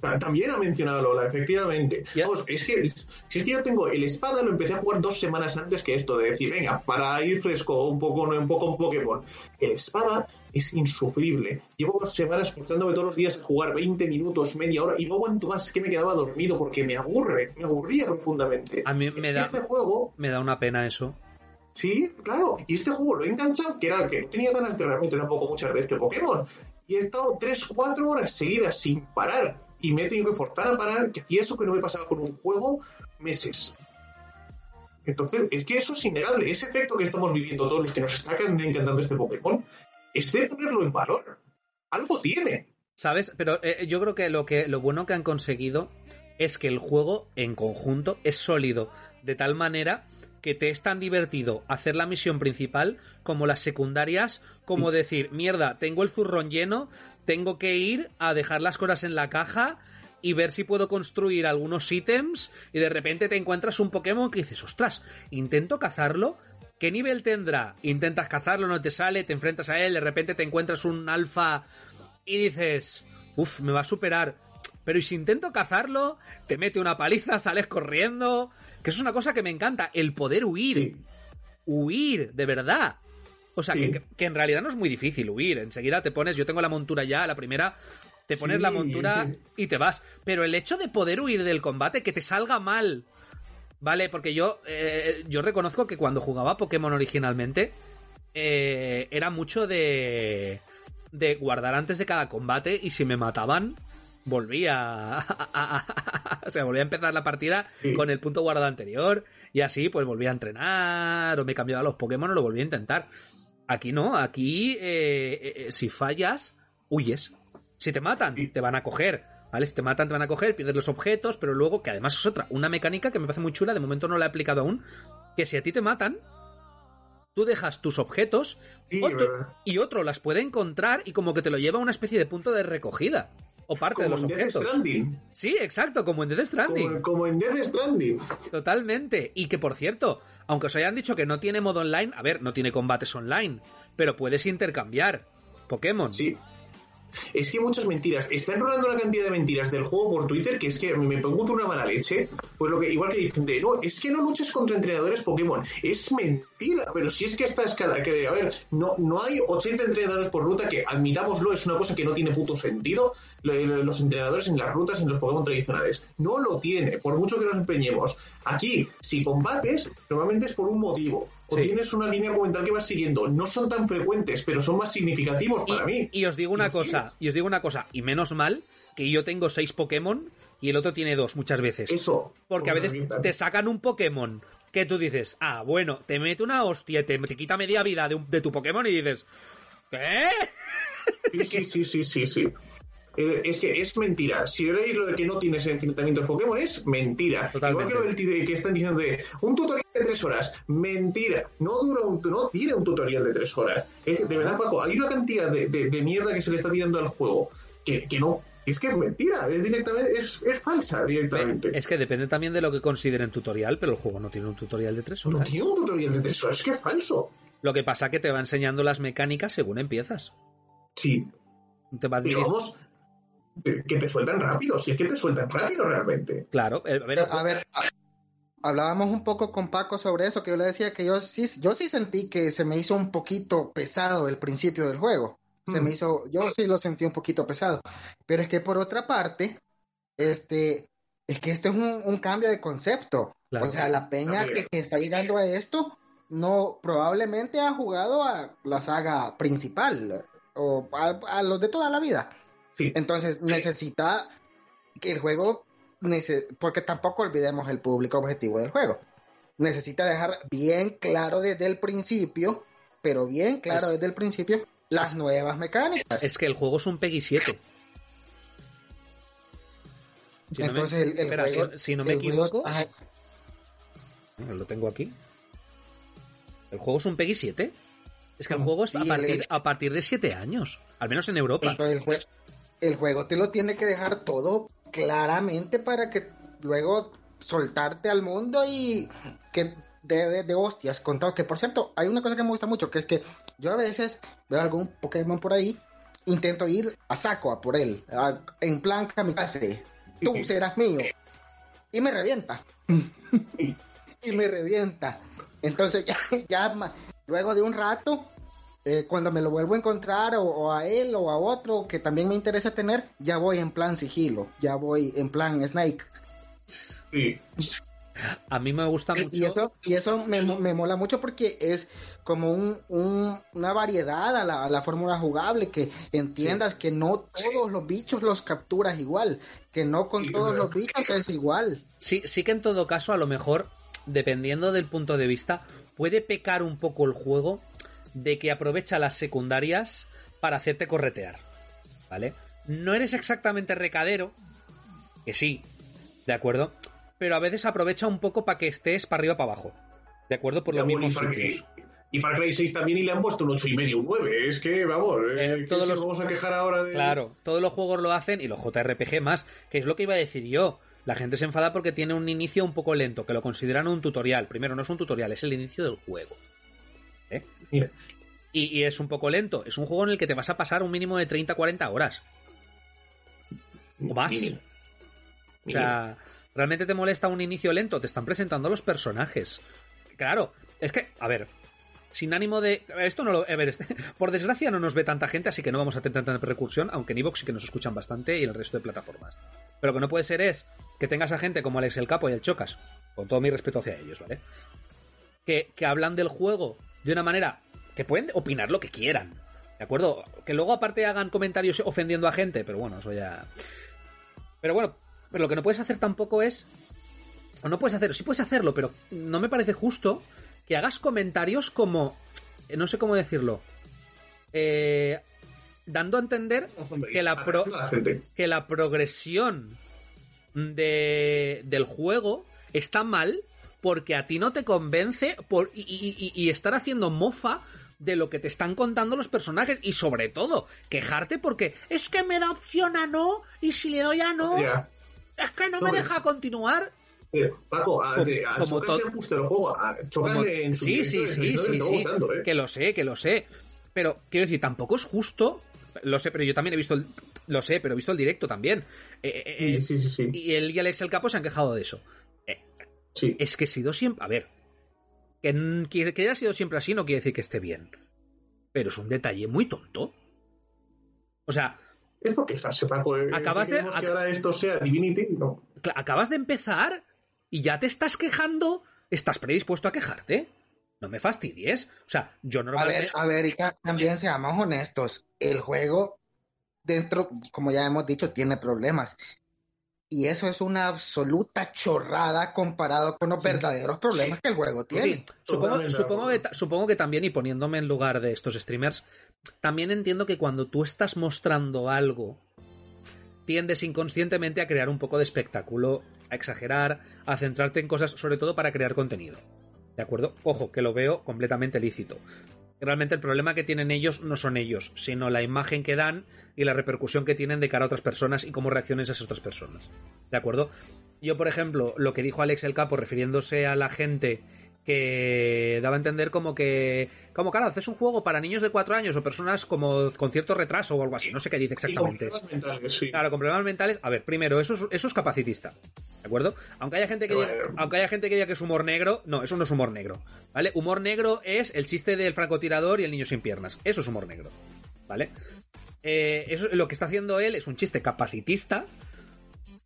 Ta- También ha mencionado Lola, efectivamente. Vamos, es que, si es que yo tengo el espada, lo empecé a jugar dos semanas antes que esto, de decir, venga, para ir fresco un poco, un poco un Pokémon. El espada es insufrible. Llevo dos semanas forzándome todos los días a jugar 20 minutos, media hora, y no aguanto más, es que me quedaba dormido porque me aburre, me aburría profundamente. A mí me da, Este juego, me da una pena eso. sí, claro, y este juego lo he enganchado, que era que no tenía ganas de realmente tampoco muchas de este Pokémon. Y he estado 3-4 horas seguidas sin parar. Y me he tenido que forzar a parar, que hacía eso que no me pasaba con un juego meses. Entonces, es que eso es innegable. Ese efecto que estamos viviendo todos los que nos está encantando este Pokémon, es de ponerlo en valor. Algo tiene. ¿Sabes? Pero eh, yo creo que lo, que lo bueno que han conseguido es que el juego en conjunto es sólido, de tal manera que te es tan divertido hacer la misión principal como las secundarias, como decir, mierda, tengo el zurrón lleno, tengo que ir a dejar las cosas en la caja y ver si puedo construir algunos ítems y de repente te encuentras un Pokémon que dices, ostras, intento cazarlo, ¿qué nivel tendrá? Intentas cazarlo, no te sale, te enfrentas a él, de repente te encuentras un alfa y dices, uff, me va a superar. Pero ¿y si intento cazarlo? Te mete una paliza, sales corriendo. Que es una cosa que me encanta, el poder huir. Sí. Huir, de verdad. O sea, Sí. que, que en realidad no es muy difícil huir. Enseguida te pones, yo tengo la montura ya, la primera, te pones Sí. la montura y te vas. Pero el hecho de poder huir del combate, que te salga mal. Vale, porque yo, eh, yo reconozco que cuando jugaba Pokémon originalmente, eh, era mucho de, de guardar antes de cada combate y si me mataban, volvía a, o sea, volvía a empezar la partida Sí. con el punto guardado anterior y así pues volvía a entrenar o me cambiaba los Pokémon o lo volvía a intentar. Aquí no, aquí eh, eh, si fallas, huyes. Si te matan, Sí. te van a coger. ¿Vale? Si te matan, te van a coger, pierdes los objetos, pero luego, que además es otra, una mecánica que me parece muy chula, de momento no la he aplicado aún, que si a ti te matan, tú dejas tus objetos Sí, otro- verdad. y otro las puede encontrar y como que te lo lleva a una especie de punto de recogida. O parte de los en Death objetos. Stranding. Sí, exacto, como en Death Stranding. Como, como en Death Stranding. Totalmente. Y que por cierto, aunque os hayan dicho que no tiene modo online, a ver, no tiene combates online, pero puedes intercambiar Pokémon. Sí. Es que muchas mentiras. Están rolando una cantidad de mentiras del juego por Twitter que es que me pregunto una mala leche. Pues lo que, igual que dicen de, no, es que no luches contra entrenadores Pokémon. Es mentira. Pero si es que estás cada. Que, a ver, no, no hay 80 entrenadores por ruta que, admitámoslo, es una cosa que no tiene puto sentido. lo- lo- Los entrenadores en las rutas en los Pokémon tradicionales. No lo tiene, por mucho que nos empeñemos. Aquí, si combates, normalmente es por un motivo. O Sí. tienes una línea argumental que vas siguiendo. No son tan frecuentes, pero son más significativos Y, para mí. y os digo una cosa, tienes. y os digo una cosa, y menos mal que yo tengo seis Pokémon y el otro tiene dos muchas veces. Eso. Porque a veces te sacan un Pokémon que tú dices, ah, bueno, te mete una hostia, te, te quita media vida de, un- de tu Pokémon y dices, ¿qué? Sí, sí, sí, sí, sí, sí. Eh, es que es mentira. Si veis lo de que no tienes enfrentamientos Pokémon, es mentira. Totalmente. Igual que lo del de- que están diciendo de un tutorial de tres horas. Mentira. No dura un, no tiene un tutorial de tres horas. Es que, de verdad, Paco, hay una cantidad de, de- de mierda que se le está tirando al juego que, que no. Es que es mentira. Es directamente, es, es falsa directamente. Es que depende también de lo que consideren tutorial, pero el juego no tiene un tutorial de tres No horas. tiene un tutorial de tres horas. Es que es falso. Lo que pasa que te va enseñando las mecánicas según empiezas. Sí. Te va administ- vamos. Que te sueltan rápido. Si es que te sueltan rápido realmente. Claro, eh, a ver, a hablábamos un poco con Paco sobre eso, que yo le decía que yo sí, yo sí sentí que se me hizo un poquito pesado el principio del juego. Se Mm. me hizo, yo sí lo sentí un poquito pesado. Pero es que por otra parte, este, es que esto es un, un cambio de concepto. Claro. O sea, la peña que, que está llegando a esto, no, probablemente ha jugado a la saga principal o a, a los de toda la vida. Sí. Entonces necesita que el juego, porque tampoco olvidemos el público objetivo del juego. Necesita dejar bien claro desde el principio, pero bien claro Es- desde el principio, las nuevas mecánicas. es que el juego es un Peggy 7. Si no me- Entonces el, el espera, si- juego, si, no me el juego- equivoco, ajá, lo tengo aquí. El juego es un Peggy 7. Es que el juego es sí, a, partir, el- a partir de 7 años, al menos en Europa. el, jue- el juego te lo tiene que dejar todo claramente para que luego soltarte al mundo y que de, de, de hostias con todo. Que por cierto, hay una cosa que me gusta mucho, que es que yo a veces veo algún Pokémon por ahí, intento ir a saco a por él, a- en plan kamikaze. Tú serás mío. Y me revienta. y me revienta. Entonces ya, ya luego de un rato, eh, cuando me lo vuelvo a encontrar o, o a él o a otro que también me interesa tener, ya voy en plan sigilo, ya voy en plan Snake. Sí. A mí me gusta mucho. Y eso, y eso me, me mola mucho porque es como un, un- una variedad a la, a la fórmula jugable, que entiendas que no todos los bichos los capturas igual, que no con Sí, todos los bichos es igual. Sí, sí que en todo caso, a lo mejor, dependiendo del punto de vista, puede pecar un poco el juego de que aprovecha las secundarias para hacerte corretear. ¿Vale? No eres exactamente recadero, que sí, ¿de acuerdo? Pero a veces aprovecha un poco para que estés para arriba para abajo. ¿De acuerdo? Por los bueno, mismos y Far- sitios. Y Far Cry 6 también y le han puesto un 8 y medio, un 9. Es que, vamos, eh, todos si los- vamos a quejar ahora de... Claro, todos los juegos lo hacen y los JRPG más, que es lo que iba a decir yo. La gente se enfada porque tiene un inicio un poco lento, que lo consideran un tutorial. Primero, no es un tutorial, es el inicio del juego. ¿Eh? Y, y es un poco lento. Es un juego en el que te vas a pasar un mínimo de 30-40 horas. O más. Mínimo. O sea, ¿realmente te molesta un inicio lento? Te están presentando los personajes. Claro, es que, a ver, sin ánimo de. Esto no lo. A ver, este- por desgracia no nos ve tanta gente, así que no vamos a tener tanta repercusión, aunque en Evox sí que nos escuchan bastante y en el resto de plataformas. Pero lo que no puede ser es que tengas a gente como Alex el Capo y el Chocas, con todo mi respeto hacia ellos, ¿vale? Que, que hablan del juego de una manera que pueden opinar lo que quieran, ¿de acuerdo? Que luego aparte hagan comentarios ofendiendo a gente, pero bueno, eso ya. Pero bueno, pero lo que no puedes hacer tampoco es. O no puedes hacerlo, sí puedes hacerlo, pero no me parece justo que hagas comentarios como. eh, No sé cómo decirlo. Eh, dando a entender que la, pro- que la progresión de, del juego está mal porque a ti no te convence por, y, y- y- y estar haciendo mofa de lo que te están contando los personajes y sobre todo quejarte porque es que me da opción a no y si le doy a no es que no No, me deja continuar Eh, Paco, a, Como- de- a como Chocas to- le gusta el juego, a Como- en su sí, sí, sí, sí, sí, gustando, ¿eh? que lo sé, que lo sé. Pero quiero decir, tampoco es justo. Lo sé, pero yo también he visto el, lo sé, pero he visto el directo también. Eh, eh, eh, Sí, sí, sí, sí. Y él y Alex el Capo se han quejado de eso. Sí. es que he sido siempre. A ver. Que, haya sido siempre así no quiere decir que esté bien. Pero es un detalle muy tonto. O sea, Es porque estás, eh, Acabas de- que ahora esto sea Divinity, no. acabas de empezar y ya te estás quejando. ¿Estás predispuesto a quejarte? No me fastidies. O sea, yo A ver, normalmente. a ver, y también seamos honestos. El juego, dentro, como ya hemos dicho, tiene problemas. Y eso es una absoluta chorrada comparado con los verdaderos problemas que el juego tiene. Sí, que, supongo que también, y poniéndome en lugar de estos streamers, también entiendo que cuando tú estás mostrando algo, tiendes inconscientemente a crear un poco de espectáculo, a exagerar, a centrarte en cosas, sobre todo para crear contenido. ¿De acuerdo? Ojo, que lo veo completamente lícito. Realmente el problema que tienen ellos no son ellos, sino la imagen que dan y la repercusión que tienen de cara a otras personas y cómo reaccionan esas otras personas. ¿De acuerdo? Yo, por ejemplo, lo que dijo Alex el Capo refiriéndose a la gente que daba a entender como que, como claro, haces un juego para niños de 4 años o personas como con cierto retraso o algo así, no sé qué dice con exactamente. problemas mentales, sí. Claro, con problemas mentales. A ver, primero, eso es, eso es capacitista. ¿De acuerdo? Aunque haya gente que diga, aunque haya gente que diga que es humor negro, no, eso no es humor negro. ¿Vale? Humor negro es el chiste del francotirador y el niño sin piernas. Eso es humor negro. ¿Vale? Eh, eso, lo que está haciendo él es un chiste capacitista.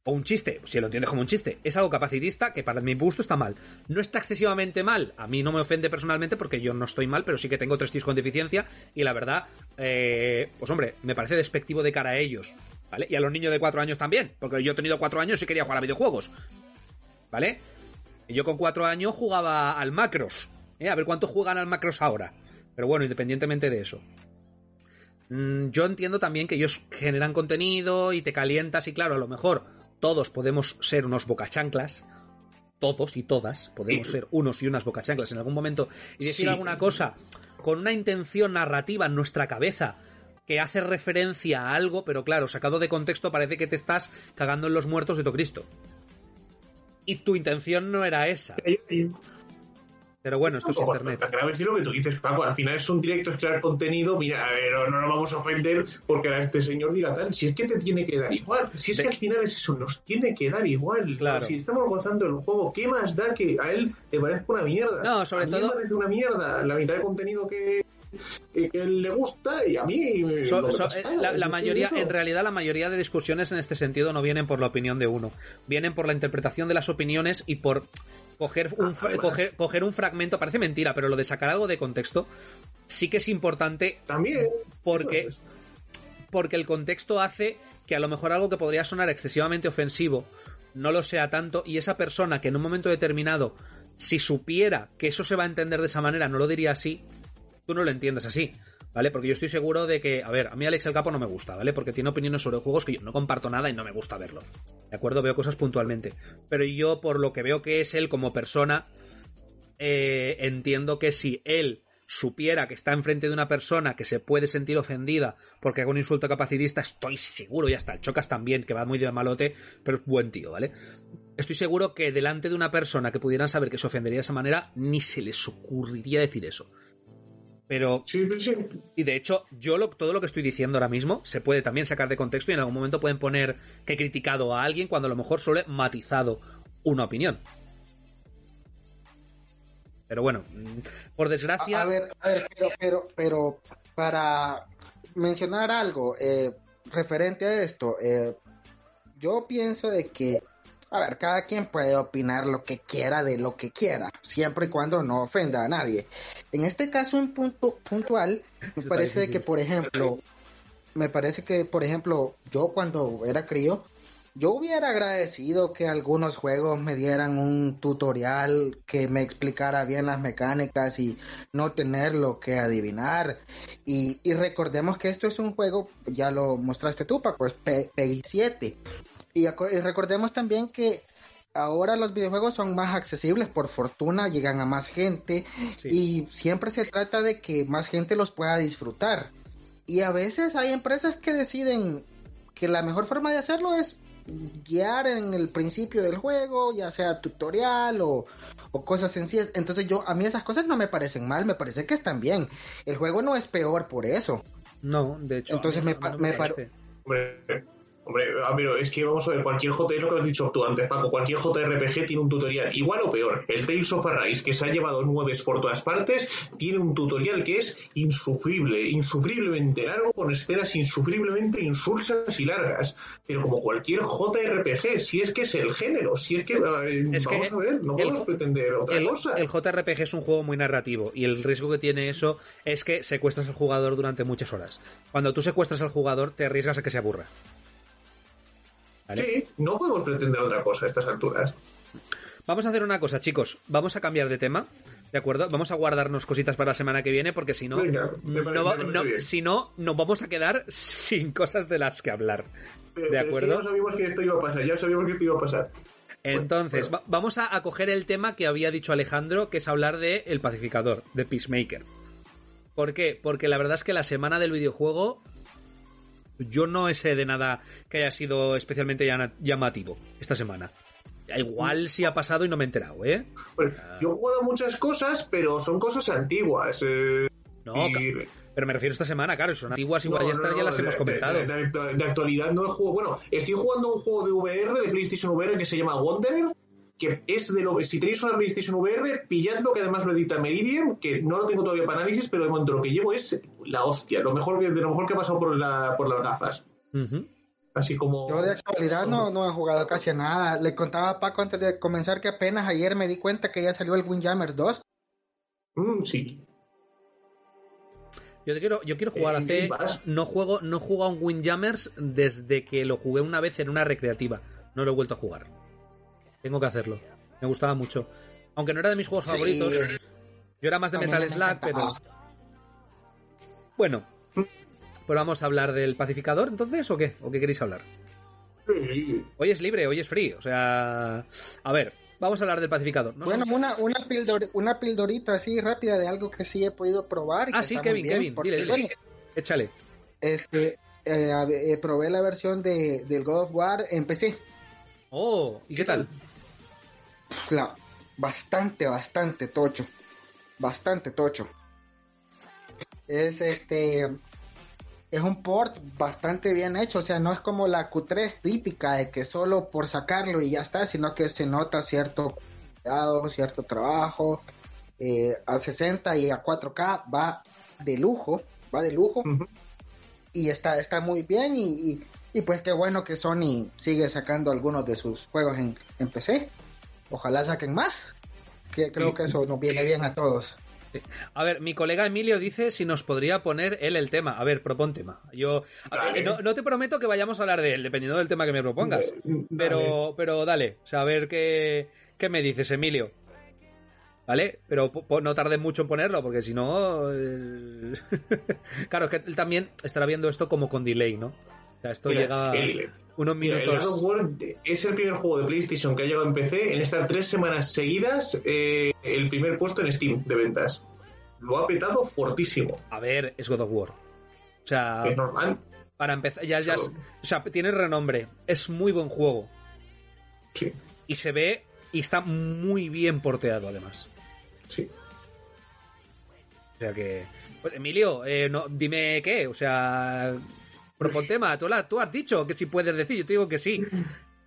O un chiste, si lo entiendes como un chiste, es algo capacitista que para mi gusto está mal. No está excesivamente mal, a mí no me ofende personalmente porque yo no estoy mal, pero sí que tengo tres tíos con deficiencia y la verdad, eh, pues hombre, me parece despectivo de cara a ellos, ¿vale? Y a los niños de cuatro años también, porque yo he tenido cuatro años y quería jugar a videojuegos, ¿vale? Y yo con cuatro años jugaba al Macros, ¿eh? A ver cuánto juegan al Macros ahora. Pero bueno, independientemente de eso. Mm, Yo entiendo también que ellos generan contenido y te calientas y claro, a lo mejor todos podemos ser unos bocachanclas, todos y todas podemos ser unos y unas bocachanclas en algún momento y decir Sí. alguna cosa con una intención narrativa en nuestra cabeza que hace referencia a algo, pero claro, sacado de contexto parece que te estás cagando en los muertos de tu Cristo. Y tu intención no era esa. Pero bueno, esto es Ojo, internet. Lo que tú dices, Paco. Al final es un directo, es crear contenido. Mira, a ver, no, no nos vamos a ofender porque a este señor diga tal. Si es que te tiene que dar igual. Si es De- que al final es eso, nos tiene que dar igual. Claro. Si estamos gozando el juego, ¿qué más da que a él le parezca una mierda? No, sobre a mí todo- me parece una mierda la mitad de contenido que, que, le gusta y a mí. So- no so- pasa eh, la, Es mayoría, eso. en realidad, la mayoría de discusiones en este sentido no vienen por la opinión de uno, vienen por la interpretación de las opiniones y por coger un, además. coger, coger un fragmento. Parece mentira, pero lo de sacar algo de contexto sí que es importante También. porque, es. porque el contexto hace que a lo mejor algo que podría sonar excesivamente ofensivo no lo sea tanto y esa persona que en un momento determinado, si supiera que eso se va a entender de esa manera, no lo diría así, tú no lo entiendes así. ¿Vale? Porque yo estoy seguro de que, a ver, a mí Alex el Capo no me gusta, ¿vale? Porque tiene opiniones sobre juegos que yo no comparto nada y no me gusta verlo. ¿De acuerdo? Veo cosas puntualmente. Pero yo, por lo que veo que es él como persona, eh, entiendo que si él supiera que está enfrente de una persona que se puede sentir ofendida porque haga un insulto capacitista, estoy seguro, y hasta el Chocas también, que va muy de malote, pero es buen tío, ¿vale? Estoy seguro que delante de una persona que pudieran saber que se ofendería de esa manera, ni se les ocurriría decir eso. Pero Sí, sí. y de hecho, yo lo- todo lo que estoy diciendo ahora mismo se puede también sacar de contexto y en algún momento pueden poner que he criticado a alguien cuando a lo mejor solo he matizado una opinión. Pero bueno, mm, por desgracia. A, a ver, a ver, pero, pero, pero para mencionar algo eh, referente a esto, eh, yo pienso de que, a ver, cada quien puede opinar lo que quiera de lo que quiera, siempre y cuando no ofenda a nadie. En este caso en punto puntual, me parece que, por ejemplo, me parece que, por ejemplo, yo cuando era crío, Yo hubiera agradecido que algunos juegos me dieran un tutorial que me explicara bien las mecánicas y no tenerlo que adivinar. Y, y recordemos que esto es un juego, ya lo mostraste tú, Paco, es P- PEGI 7. Y, y recordemos también que ahora los videojuegos son más accesibles, por fortuna llegan a más gente Sí. y siempre se trata de que más gente los pueda disfrutar. Y a veces hay empresas que deciden que la mejor forma de hacerlo es guiar en el principio del juego, ya sea tutorial o, o cosas sencillas. Entonces yo, a mí esas cosas no me parecen mal, me parece que están bien. El juego no es peor por eso. No, de hecho. Entonces a mí me no- me parece. Hombre, a ver, es que vamos a ver, cualquier JR, lo que has dicho tú antes, Paco, cualquier JRPG tiene un tutorial, igual o peor. El Tales of Arise, que se ha llevado nueves por todas partes, tiene un tutorial que es insufrible, insufriblemente largo, con escenas insufriblemente insulsas y largas. Pero como cualquier JRPG, si es que es el género, si es que, eh, Es que vamos a ver, no el podemos jo- pretender otra El, cosa. el JRPG es un juego muy narrativo y el riesgo que tiene eso es que secuestras al jugador durante muchas horas. Cuando tú secuestras al jugador te arriesgas a que se aburra. ¿Vale? Sí, no podemos pretender otra cosa a estas alturas. Vamos a hacer una cosa, chicos. Vamos a cambiar de tema. ¿De acuerdo? Vamos a guardarnos cositas para la semana que viene porque si no, Venga, va- si no, nos vamos a quedar sin cosas de las que hablar. Pero- ¿De pero es que acuerdo? ya sabíamos que esto iba a pasar, ya sabíamos que esto iba a pasar. Entonces, bueno. va- vamos a, a coger el tema que había dicho Alejandro, que es hablar de El Pacificador, de Peacemaker. ¿Por qué? Porque la verdad es que la semana del videojuego yo no sé de nada que haya sido especialmente llamativo esta semana. Igual sí ha pasado y no me he enterado, ¿eh? Pues, yo he jugado muchas cosas, pero son cosas antiguas. eh, No, y- pero me refiero a esta semana, claro, son antiguas, igual no, ya, no, ya las de- hemos comentado. De, de- de actualidad no he jugado. Bueno, estoy jugando un juego de VR, de PlayStation VR, que se llama Wanderer. Que es de lo si tenéis una PlayStation VR, pillando que además lo edita Meridian, que no lo tengo todavía para análisis, pero de momento lo que llevo es la hostia, lo mejor que- de lo mejor que ha pasado por, la, por las gafas. Así como. Yo de actualidad no, no he jugado casi a nada. Le contaba a Paco antes de comenzar que apenas ayer me di cuenta que ya salió el Windjammers 2. Mm, sí. Yo te quiero, yo quiero jugar En hace. No juego, no juego a un Windjammers desde que lo jugué una vez en una recreativa. No lo he vuelto a jugar. Tengo que hacerlo. Me gustaba mucho. Aunque no era de mis juegos Sí. favoritos. Yo era más de Metal me Slug, pero. Bueno. Pues vamos a hablar del pacificador, entonces, ¿o qué? ¿O qué queréis hablar? Hoy es libre, hoy es free. O sea. A ver, vamos a hablar del pacificador. ¿no? Bueno, una, una, pildor- una pildorita así rápida de algo que sí he podido probar. y ah, que sí, está muy Kevin, bien, Kevin. porque, Dile, dile. bueno, Échale. este, eh, eh, probé la versión de, del God of War en PC. Oh, ¿y qué tal? La, bastante, bastante tocho. Bastante tocho. Es este. Es un port bastante bien hecho. O sea, no es como la Q3 típica de que solo por sacarlo y ya está, sino que se nota cierto cuidado, cierto trabajo. Eh, a 60 y a 4K va de lujo. Va de lujo. Y está, está muy bien y, y, y pues qué bueno que Sony sigue sacando algunos de sus juegos en, en PC. Ojalá saquen más, que creo que eso nos viene bien a todos. A ver, mi colega Emilio dice si nos podría poner él el tema. A ver, propon tema. Yo ver, no, no te prometo que vayamos a hablar de él, dependiendo del tema que me propongas. Dale. Pero, pero dale, o sea, a ver qué, qué me dices, Emilio. ¿Vale? Pero no tardes mucho en ponerlo, porque si no. eh, claro, es que él también estará viendo esto como con delay, ¿no? Sea, esto Mira, llega el- unos Mira, el God of minutos. War es el primer juego de PlayStation que ha llegado en PC en estar tres semanas seguidas eh, el primer puesto en Steam de ventas. Lo ha petado fortísimo. A ver, es God of War. O sea, Es normal. para empezar, ya, ya es- o sea, tiene renombre. Es muy buen juego. Sí, Y se ve y está muy bien porteado, además. sí. O sea que. Pues, Emilio, eh, no, dime qué. O sea. Propon tema. Tú, la- tú has dicho que si puedes decir. Yo te digo que sí.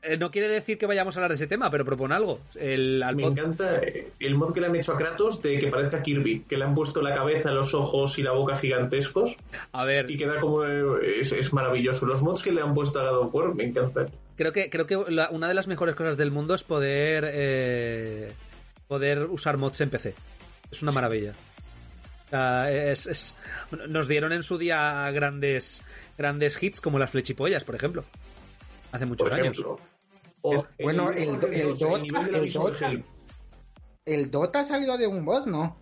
Eh, no quiere decir que vayamos a hablar de ese tema, pero propon algo. El, al Me pod- encanta el mod que le han hecho a Kratos de que parezca Kirby, que le han puesto la cabeza, los ojos y la boca gigantescos A ver, y queda como... eh, es, es maravilloso. Los mods que le han puesto a God of War me encantan. creo que, creo que la- una de las mejores cosas del mundo es poder. eh, poder usar mods en PC. Es una maravilla. O sea, es, es- nos dieron en su día grandes, grandes hits como las flechipollas, por ejemplo. hace muchos por años. Bueno, el, el Dota, el Dota, el Dota salió de un bot, ¿no?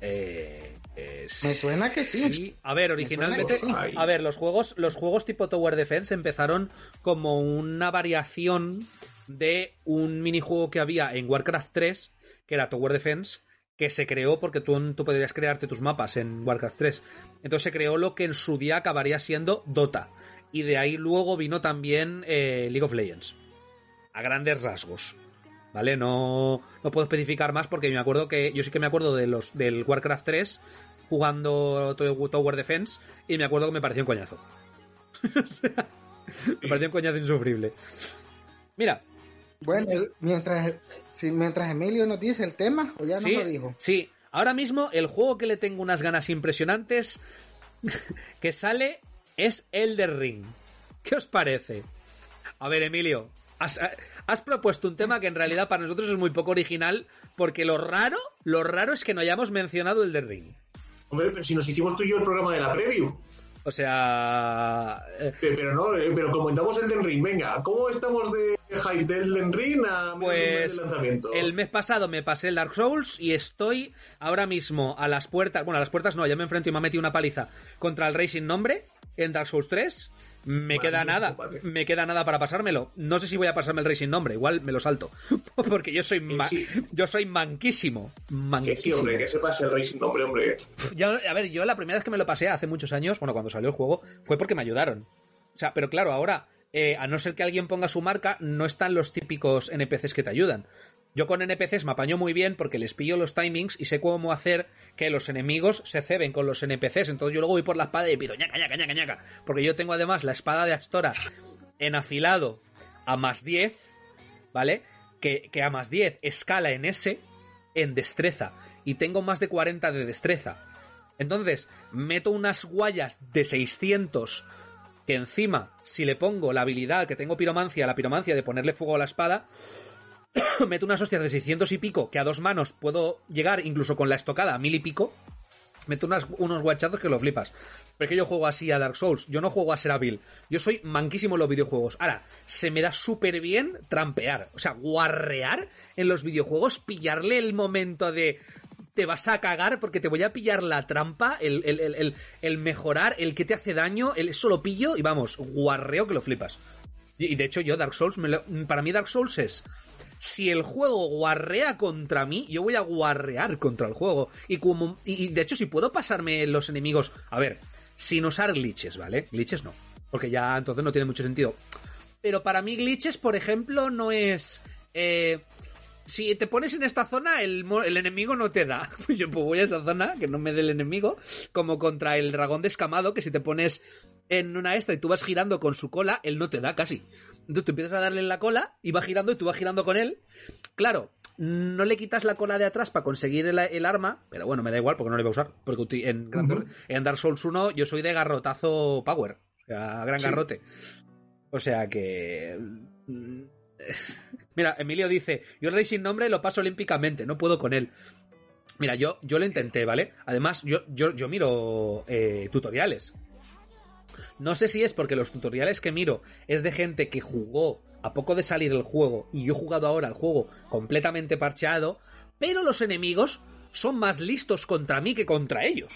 Eh, eh, Me suena que sí. A ver, originalmente, sí. a ver, los juegos, los juegos tipo Tower Defense empezaron como una variación de un minijuego que había en Warcraft 3, que era Tower Defense, que se creó porque tú, tú podrías crearte tus mapas en Warcraft 3. Entonces se creó lo que en su día acabaría siendo Dota. Y de ahí luego vino también eh, League of Legends. A grandes rasgos. ¿Vale? No, no puedo especificar más porque me acuerdo que. Yo sí que me acuerdo de los del Warcraft 3 jugando to- Tower Defense y me acuerdo que me pareció un coñazo. o sea, me pareció un coñazo insufrible. Mira, Bueno, mientras, si, mientras Emilio nos dice el tema, o ya nos sí, lo dijo. sí, ahora mismo el juego que le tengo unas ganas impresionantes que sale es Elder Ring. ¿Qué os parece? A ver, Emilio, has, has propuesto un tema que en realidad para nosotros es muy poco original porque lo raro, lo raro es que no hayamos mencionado Elder Ring. Hombre, pero si nos hicimos tú y yo el programa de la preview. O sea, eh, Pero, no, eh, pero comentamos el Den Ring. Venga, ¿cómo estamos de hype del Den Ring a de Pues de lanzamiento? el mes pasado me pasé el Dark Souls y estoy ahora mismo a las puertas, bueno, a las puertas no, ya me enfrento y me ha metido una paliza contra el Rey sin nombre en Dark Souls 3. Me queda nada, me queda nada para pasármelo. No sé si voy a pasarme el Rey sin nombre, igual me lo salto, porque yo soy ma- sí. yo soy manquísimo, Que sí, manquísimo. hombre, que se pase el Rey sin nombre, hombre. Ya, a ver, yo la primera vez que me lo pasé hace muchos años, bueno, cuando salió el juego, fue porque me ayudaron. O sea, pero claro, ahora, eh, a no ser que alguien ponga su marca, no están los típicos NPCs que te ayudan. Yo con NPCs me apaño muy bien porque les pillo los timings y sé cómo hacer que los enemigos se ceben con los NPCs. Entonces yo luego voy por la espada y pido ñaca, ñaca, ñaca, ñaca. Porque yo tengo además la espada de Astora en afilado a más 10, ¿vale? Que, que a más 10 escala en S en destreza. Y tengo más de 40 de destreza. Entonces, meto unas guayas de 600 que encima, si le pongo la habilidad que tengo piromancia, la piromancia de ponerle fuego a la espada, meto unas hostias de 600 y pico, que a dos manos puedo llegar incluso con la estocada a mil y pico, meto unos guachazos que lo flipas. Pero es que yo juego así a Dark Souls, yo no juego a ser hábil, yo soy manquísimo en los videojuegos. Ahora, se me da súper bien trampear, o sea, guarrear en los videojuegos, pillarle el momento de te vas a cagar porque te voy a pillar la trampa, el, el- el- el- mejorar, el que te hace daño, el, eso lo pillo y vamos, guarreo que lo flipas. Y, de hecho yo Dark Souls, para mí Dark Souls es... Si el juego guarrea contra mí, yo voy a guarrear contra el juego. Y como. Y, de hecho, si puedo pasarme los enemigos. A ver, sin usar glitches, ¿vale? Glitches no. Porque ya entonces no tiene mucho sentido. Pero para mí, glitches, por ejemplo, no es. eh, si te pones en esta zona, el, enemigo no te da. Pues yo voy a esa zona, que no me dé el enemigo, como contra el dragón descamado, que si te pones en una esta y tú vas girando con su cola, él no te da casi. Entonces tú empiezas a darle en la cola y va girando y tú vas girando con él. Claro, no le quitas la cola de atrás para conseguir el, el arma, pero bueno, me da igual porque no le voy a usar. Porque en, en Dark Souls 1 yo soy de garrotazo power, o sea, gran Sí. garrote. O sea que... Mira, Emilio dice, yo el rey sin nombre lo paso olímpicamente, no puedo con él. Mira, yo, yo lo intenté, ¿vale? Además, yo, yo, yo miro eh, tutoriales. No sé si es porque los tutoriales que miro es de gente que jugó a poco de salir el juego y yo he jugado ahora el juego completamente parcheado, pero los enemigos son más listos contra mí que contra ellos.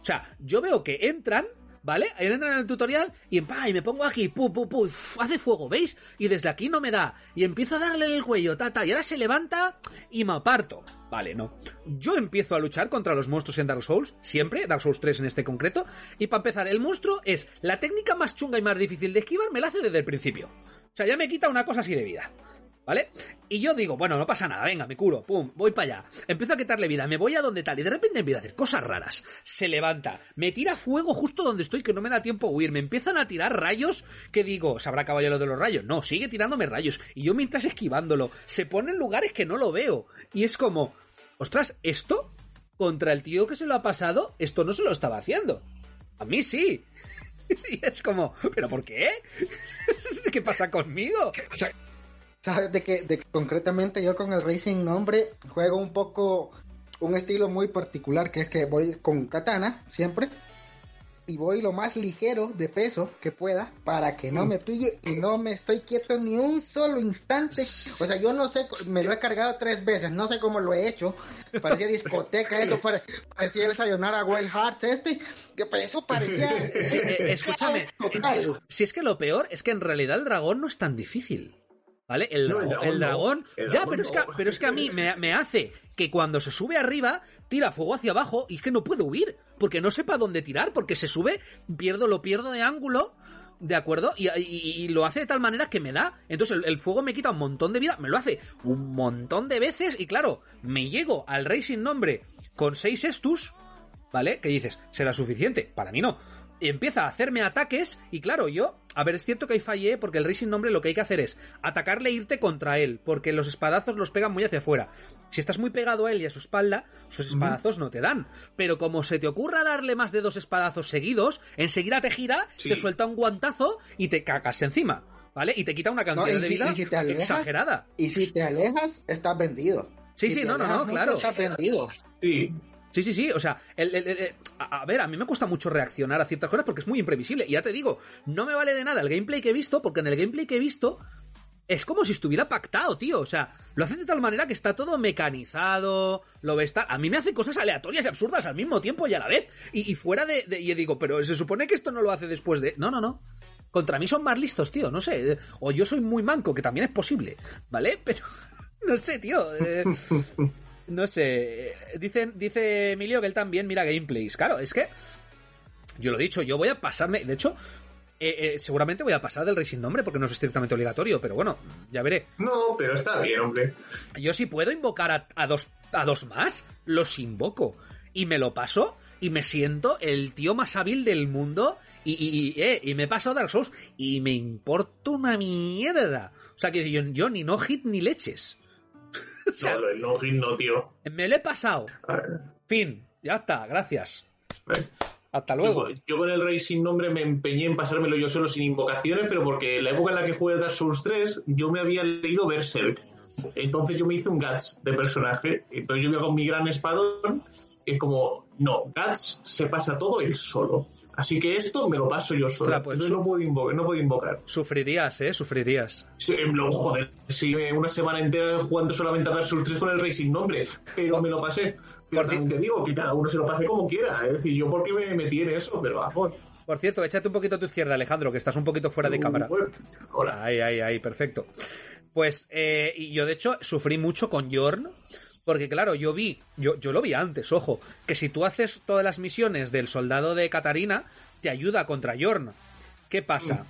O sea, yo veo que entran, ¿vale? Entran en el tutorial y, me pongo aquí, pu, pu, pu, hace fuego, ¿veis? Y desde aquí no me da. Y empiezo a darle el cuello, tata, y ahora se levanta y me aparto. Vale, no. Yo empiezo a luchar contra los monstruos en Dark Souls, siempre, Dark Souls 3 en este concreto, y para empezar, el monstruo es la técnica más chunga y más difícil de esquivar, me la hace desde el principio. O sea, ya me quita una cosa así de vida. ¿Vale? Y yo digo, bueno, no pasa nada, venga, me curo, pum, voy para allá. Empiezo a quitarle vida, me voy a donde tal, y de repente empieza a hacer cosas raras. Se levanta, me tira fuego justo donde estoy, que no me da tiempo a huir. Me empiezan a tirar rayos que digo, ¿sabrá caballero de los rayos? No, sigue tirándome rayos. Y yo mientras esquivándolo, se pone en lugares que no lo veo. Y es como, ostras, esto contra el tío que se lo ha pasado, esto no se lo estaba haciendo. A mí sí. Y es como, ¿pero por qué? ¿Qué pasa conmigo? ¿Sabes de que, de que concretamente yo con el Racing Nombre juego un poco un estilo muy particular que es que voy con katana siempre y voy lo más ligero de peso que pueda para que no me pille y no me estoy quieto ni un solo instante. O sea, yo no sé, me lo he cargado tres veces, no sé cómo lo he hecho. Parecía discoteca, eso pare- parecía el sayonara Wild Hearts este, que eso parecía... Sí, eh, escúchame. Si es que lo peor es que en realidad el dragón no es tan difícil. ¿Vale? El, No, dragón, el dragón el ya, pero es, que, pero es que a mí me, me hace que cuando se sube arriba, tira fuego hacia abajo y es que no puedo huir. Porque no sepa dónde tirar, porque se sube, pierdo, lo pierdo de ángulo. ¿De acuerdo? Y, y- y lo hace de tal manera que me da. Entonces el, fuego me quita un montón de vida. Me lo hace un montón de veces. Y claro, me llego al rey sin nombre con 6 estus. ¿Vale? Que dices, será suficiente. Para mí no. Y empieza a hacerme ataques. Y claro, yo. A ver, es cierto que ahí fallé. Porque el rey sin nombre lo que hay que hacer es atacarle e irte contra él. Porque los espadazos los pegan muy hacia afuera. Si estás muy pegado a él y a su espalda, sus espadazos no te dan. Pero como se te ocurra darle más de dos espadazos seguidos, enseguida te gira, Sí. te suelta un guantazo y te cagas encima. ¿Vale? Y te quita una cantidad No, y de si- vida y si te alejas, exagerada. Y si te alejas, estás vendido. Sí, Si sí, no, no, no, mucho, claro. Estás vendido. Sí, Sí, sí, sí. O sea, el- el- el- a, ver, a mí me cuesta mucho reaccionar a ciertas cosas porque es muy imprevisible. Y ya te digo, no me vale de nada el gameplay que he visto, porque en el gameplay que he visto es como si estuviera pactado, tío. O sea, lo hacen de tal manera que está todo mecanizado, lo ves tal. A mí me hace cosas aleatorias y absurdas al mismo tiempo y a la vez. Y, fuera de, Y digo, pero se supone que esto no lo hace después de. No, no, no. Contra mí son más listos, tío. No sé. O yo soy muy manco, que también es posible. ¿Vale? Pero. No sé, tío. eh, no sé. Dice, dice Emilio que él también mira gameplays. Claro, es que. Yo lo he dicho, yo voy a pasarme. De hecho, eh, eh, seguramente voy a pasar del Rey sin nombre porque no es estrictamente obligatorio, pero bueno, ya veré. no, pero está bien, hombre. Yo si puedo invocar a, a dos, a dos más, los invoco. Y me lo paso y me siento el tío más hábil del mundo. Y, y, y, eh, y me he pasado Dark Souls y me importa una mierda. O sea que yo, yo ni no hit ni leches. O sea, No, lo del login no, tío. me lo he pasado. Fin, ya está, gracias. Hasta luego. Yo, yo con el Rey sin nombre me empeñé en pasármelo yo solo sin invocaciones, pero porque en la época en la que jugué Dark Souls 3 yo me había leído Berserk. Entonces yo me hice un Guts de personaje. Entonces yo iba con mi gran espadón y como, no, Guts se pasa todo él solo. Así que esto me lo paso yo solo. Ostras, pues no puedo, invocar, no puedo invocar. Sufrirías, eh, sufrirías. Sí, joder, sí, una semana entera jugando solamente a Dark Souls 3 con el Rey sin nombre, pero me lo pasé. Pero Por también te digo que cada uno se lo pase como quiera. Es decir, yo porque me metí en eso, pero vamos. Por cierto, échate un poquito a tu izquierda, Alejandro, que estás un poquito fuera de cámara. Hola. Ahí, ahí, ahí, perfecto. Pues eh, yo de hecho sufrí mucho con Yorn, porque claro, yo vi, yo, yo lo vi antes, ojo, que si tú haces todas las misiones del soldado de Katarina, te ayuda contra Yorn. ¿Qué pasa?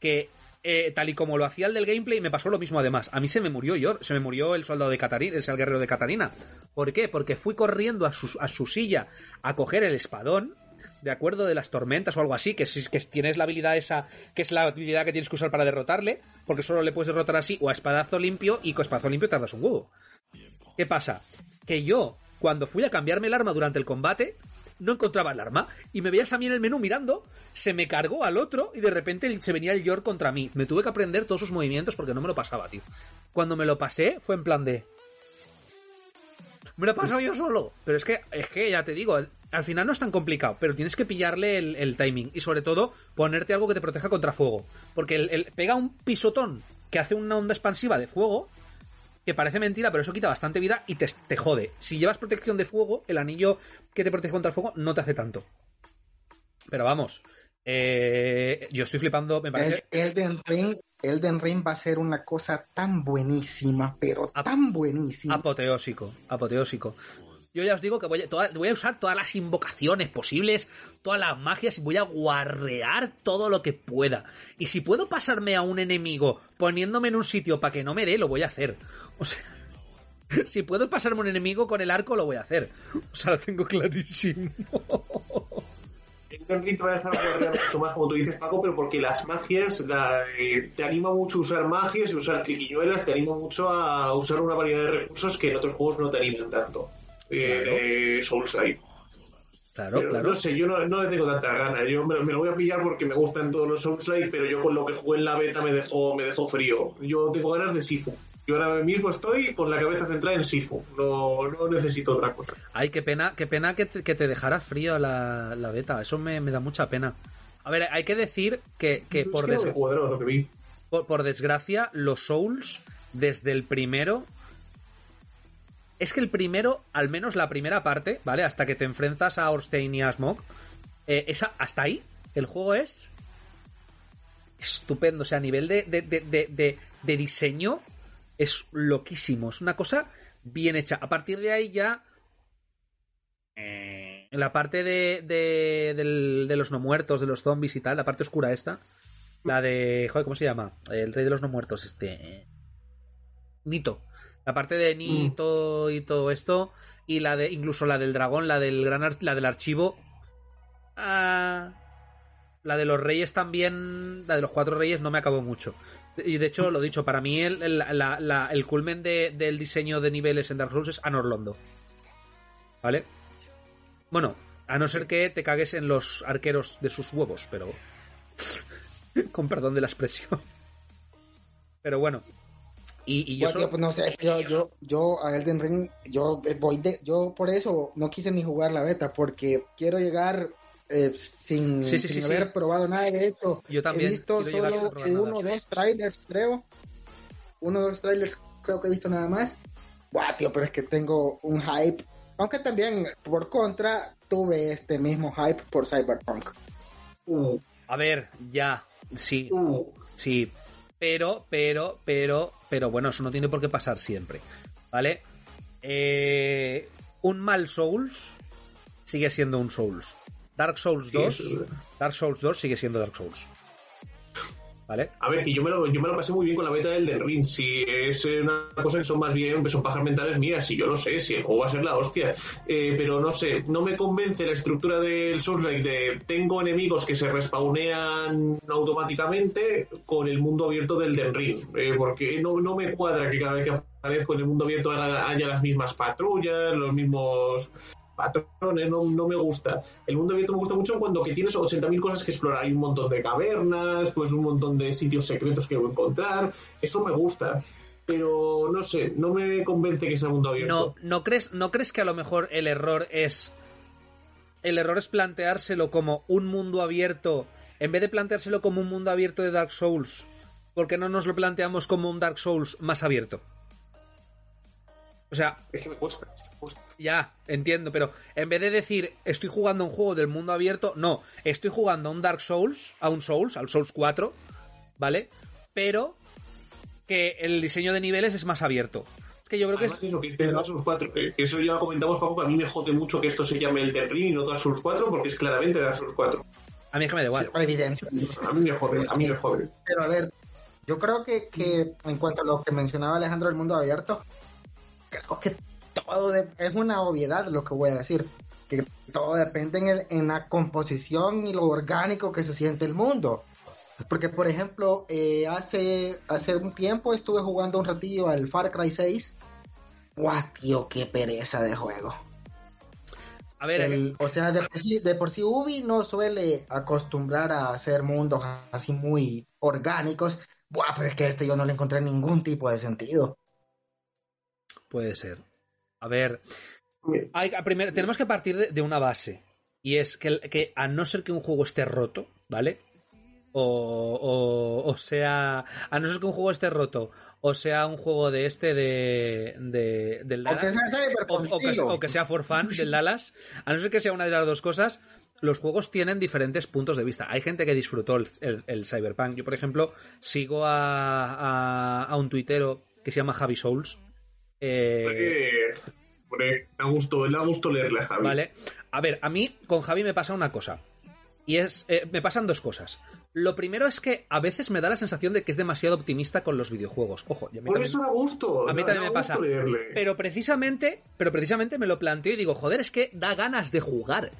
Que eh, tal y como lo hacía el del gameplay, me pasó lo mismo además. A mí se me murió Yorn, se me murió el soldado de Katarina, el guerrero de Katarina. ¿Por qué? Porque fui corriendo a su, a su silla a coger el espadón, de acuerdo de las tormentas o algo así, que, si- que tienes la habilidad esa, que es la habilidad que tienes que usar para derrotarle, porque solo le puedes derrotar así o a espadazo limpio y con espadazo limpio tardas un huevo. ¿Qué pasa? Que yo, cuando fui a cambiarme el arma durante el combate, no encontraba el arma y me veías a mí en el menú mirando, se me cargó al otro y de repente se venía el York contra mí. Me tuve que aprender todos sus movimientos porque no me lo pasaba, tío. Cuando me lo pasé fue en plan de... Me lo he pasado yo solo. Pero es que, es que ya te digo, al final no es tan complicado, pero tienes que pillarle el, timing y sobre todo ponerte algo que te proteja contra fuego. Porque el- pega un pisotón que hace una onda expansiva de fuego que parece mentira, pero eso quita bastante vida y te, te jode. Si llevas protección de fuego, el anillo que te protege contra el fuego no te hace tanto. Pero vamos, eh, yo estoy flipando, me parece... El- Elden Ring, Elden Ring va a ser una cosa tan buenísima, pero Ap- tan buenísima. Apoteósico, apoteósico. Yo ya os digo que voy a, usar todas las invocaciones posibles, todas las magias, y voy a guarrear todo lo que pueda. Y si puedo pasarme a un enemigo poniéndome en un sitio para que no me dé, lo voy a hacer. O sea, si puedo pasarme a un enemigo con el arco, lo voy a hacer. O sea, lo tengo clarísimo. Te va a dejar mucho más, como tú dices, Paco, pero porque las magias eh, te anima mucho a usar magias y usar triquiñuelas, te anima mucho a usar una variedad de recursos que en otros juegos no te animan tanto. Eh. Claro, Pero claro. No sé, yo no, no le tengo tantas ganas. Yo me, me lo voy a pillar porque me gustan todos los Soulslike, pero yo con lo que jugué en la beta me dejó, me dejó frío. Yo tengo ganas de Sifu. Yo ahora mismo estoy con la cabeza centrada en Sifu. No, no necesito otra cosa. Ay, qué pena, qué pena que te, que te dejara frío la, la beta. Eso me, me da mucha pena. A ver, hay que decir que, que por, por desgracia, los Souls, desde el primero. Es que el primero, al menos la primera parte, ¿vale? Hasta que te enfrentas a Orstein y a Smog. eh, esa, hasta ahí, el juego es. Estupendo. O sea, a nivel de, de, de, de, diseño, es loquísimo. Es una cosa bien hecha. A partir de ahí ya. la parte de, de, del- de los no muertos, de los zombies y tal, la parte oscura esta. La de. Joder, ¿cómo se llama? El rey de los no muertos, este. Nito. La parte de Nito y todo esto. Y la de. Incluso la del dragón, la del gran la del archivo. Ah, la de los reyes también. La de los cuatro reyes no me acabó mucho. Y de hecho, lo dicho, para mí el, el, la- la- el culmen de- del diseño de niveles en Dark Souls es Anor Londo. ¿Vale? Bueno, a no ser que te cagues en los arqueros de sus huevos, pero. Con perdón de la expresión. Pero bueno. Y, y yo Bueno, solo- tío, pues no sé, yo, yo, yo a Elden Ring, yo voy de, yo por eso no quise ni jugar la beta, porque quiero llegar eh, sin, Sí, sí, sin sí, haber sí. probado nada. De hecho, Yo también he visto solo uno o dos trailers, creo. Uno o dos trailers, creo que he visto nada más. Buah, tío, pero es que tengo un hype. Aunque también, por contra, tuve este mismo hype por Cyberpunk. Uh, A ver, ya. Sí, uh. sí. Pero, pero, pero, pero bueno, eso no tiene por qué pasar siempre. ¿Vale? Eh, un mal Souls sigue siendo un Souls. Dark Souls Sí, 2. eso es verdad. Dark Souls 2 sigue siendo Dark Souls. A ver, que yo me, lo, yo me lo pasé muy bien con la beta del Elden Ring. Si es una cosa que son más bien, pues son pajas mentales mías, si yo lo sé, si el juego va a ser la hostia. Eh, pero no sé, no me convence la estructura del Souls-like de tengo enemigos que se respawnean automáticamente con el mundo abierto del Elden Ring. Eh, porque no, no me cuadra que cada vez que aparezco en el mundo abierto haya las mismas patrullas, los mismos patrones, no, no me gusta. El mundo abierto me gusta mucho cuando que tienes 80.000 cosas que explorar. Hay un montón de cavernas, pues un montón de sitios secretos que encontrar. Eso me gusta. Pero no sé, no me convence que sea mundo No, abierto. ¿no crees, ¿No crees que a lo mejor el error es. El error es planteárselo como un mundo abierto. En vez de planteárselo como un mundo abierto de Dark Souls. ¿Por qué no nos lo planteamos como un Dark Souls más abierto? O sea, Es que me cuesta, es que me cuesta. ya, entiendo, pero en vez de decir estoy jugando a un juego del mundo abierto, no, estoy jugando a un Dark Souls, a un Souls, al Souls 4, ¿vale? Pero que el diseño de niveles es más abierto. Es que yo creo que es... eso, que Dark Souls 4. eh, que eso ya lo comentamos, Paco, que a mí me jode mucho que esto se llame el Ring y no Dark Souls 4, porque es claramente Dark Souls 4. A mí es que me da igual. Evidente. A mí me jode, a mí me jode. Pero a ver, yo creo que, que en cuanto a lo que mencionaba Alejandro del mundo abierto, creo que todo de- es una obviedad lo que voy a decir. Que todo depende en, el- en la composición y lo orgánico que se siente el mundo. Porque, por ejemplo, eh, hace, hace un tiempo estuve jugando un ratillo al Far Cry 6. ¡Guau, tío! ¡Qué pereza de juego! A ver, El- o sea, de por, sí, de por sí Ubi no suele acostumbrar a hacer mundos así muy orgánicos. Buah, pero es que este yo no le encontré ningún tipo de sentido. Puede ser. A ver, hay, a primer- tenemos que partir de, de una base. Y es que, que a no ser que un juego esté roto, ¿vale? O, o, o sea, a no ser que un juego esté roto, o sea un juego de este de, de del Dallas, o, o que, o que sea for fun del Dallas, a no ser que sea una de las dos cosas, los juegos tienen diferentes puntos de vista. Hay gente que disfrutó el, el- el Cyberpunk. Yo, por ejemplo, sigo a, a, a un tuitero que se llama Javi Souls. Eh, me da gusto, me da gusto leerle a Javi. Vale. A ver, a mí con Javi me pasa una cosa. Y es. eh, me pasan dos cosas. Lo primero es que a veces me da la sensación de que es demasiado optimista con los videojuegos. Ojo, y a mí Por también- eso da gusto. a mí da- también da me pasa. leerle. Pero precisamente. Pero precisamente me lo planteo y digo, joder, es que da ganas de jugar.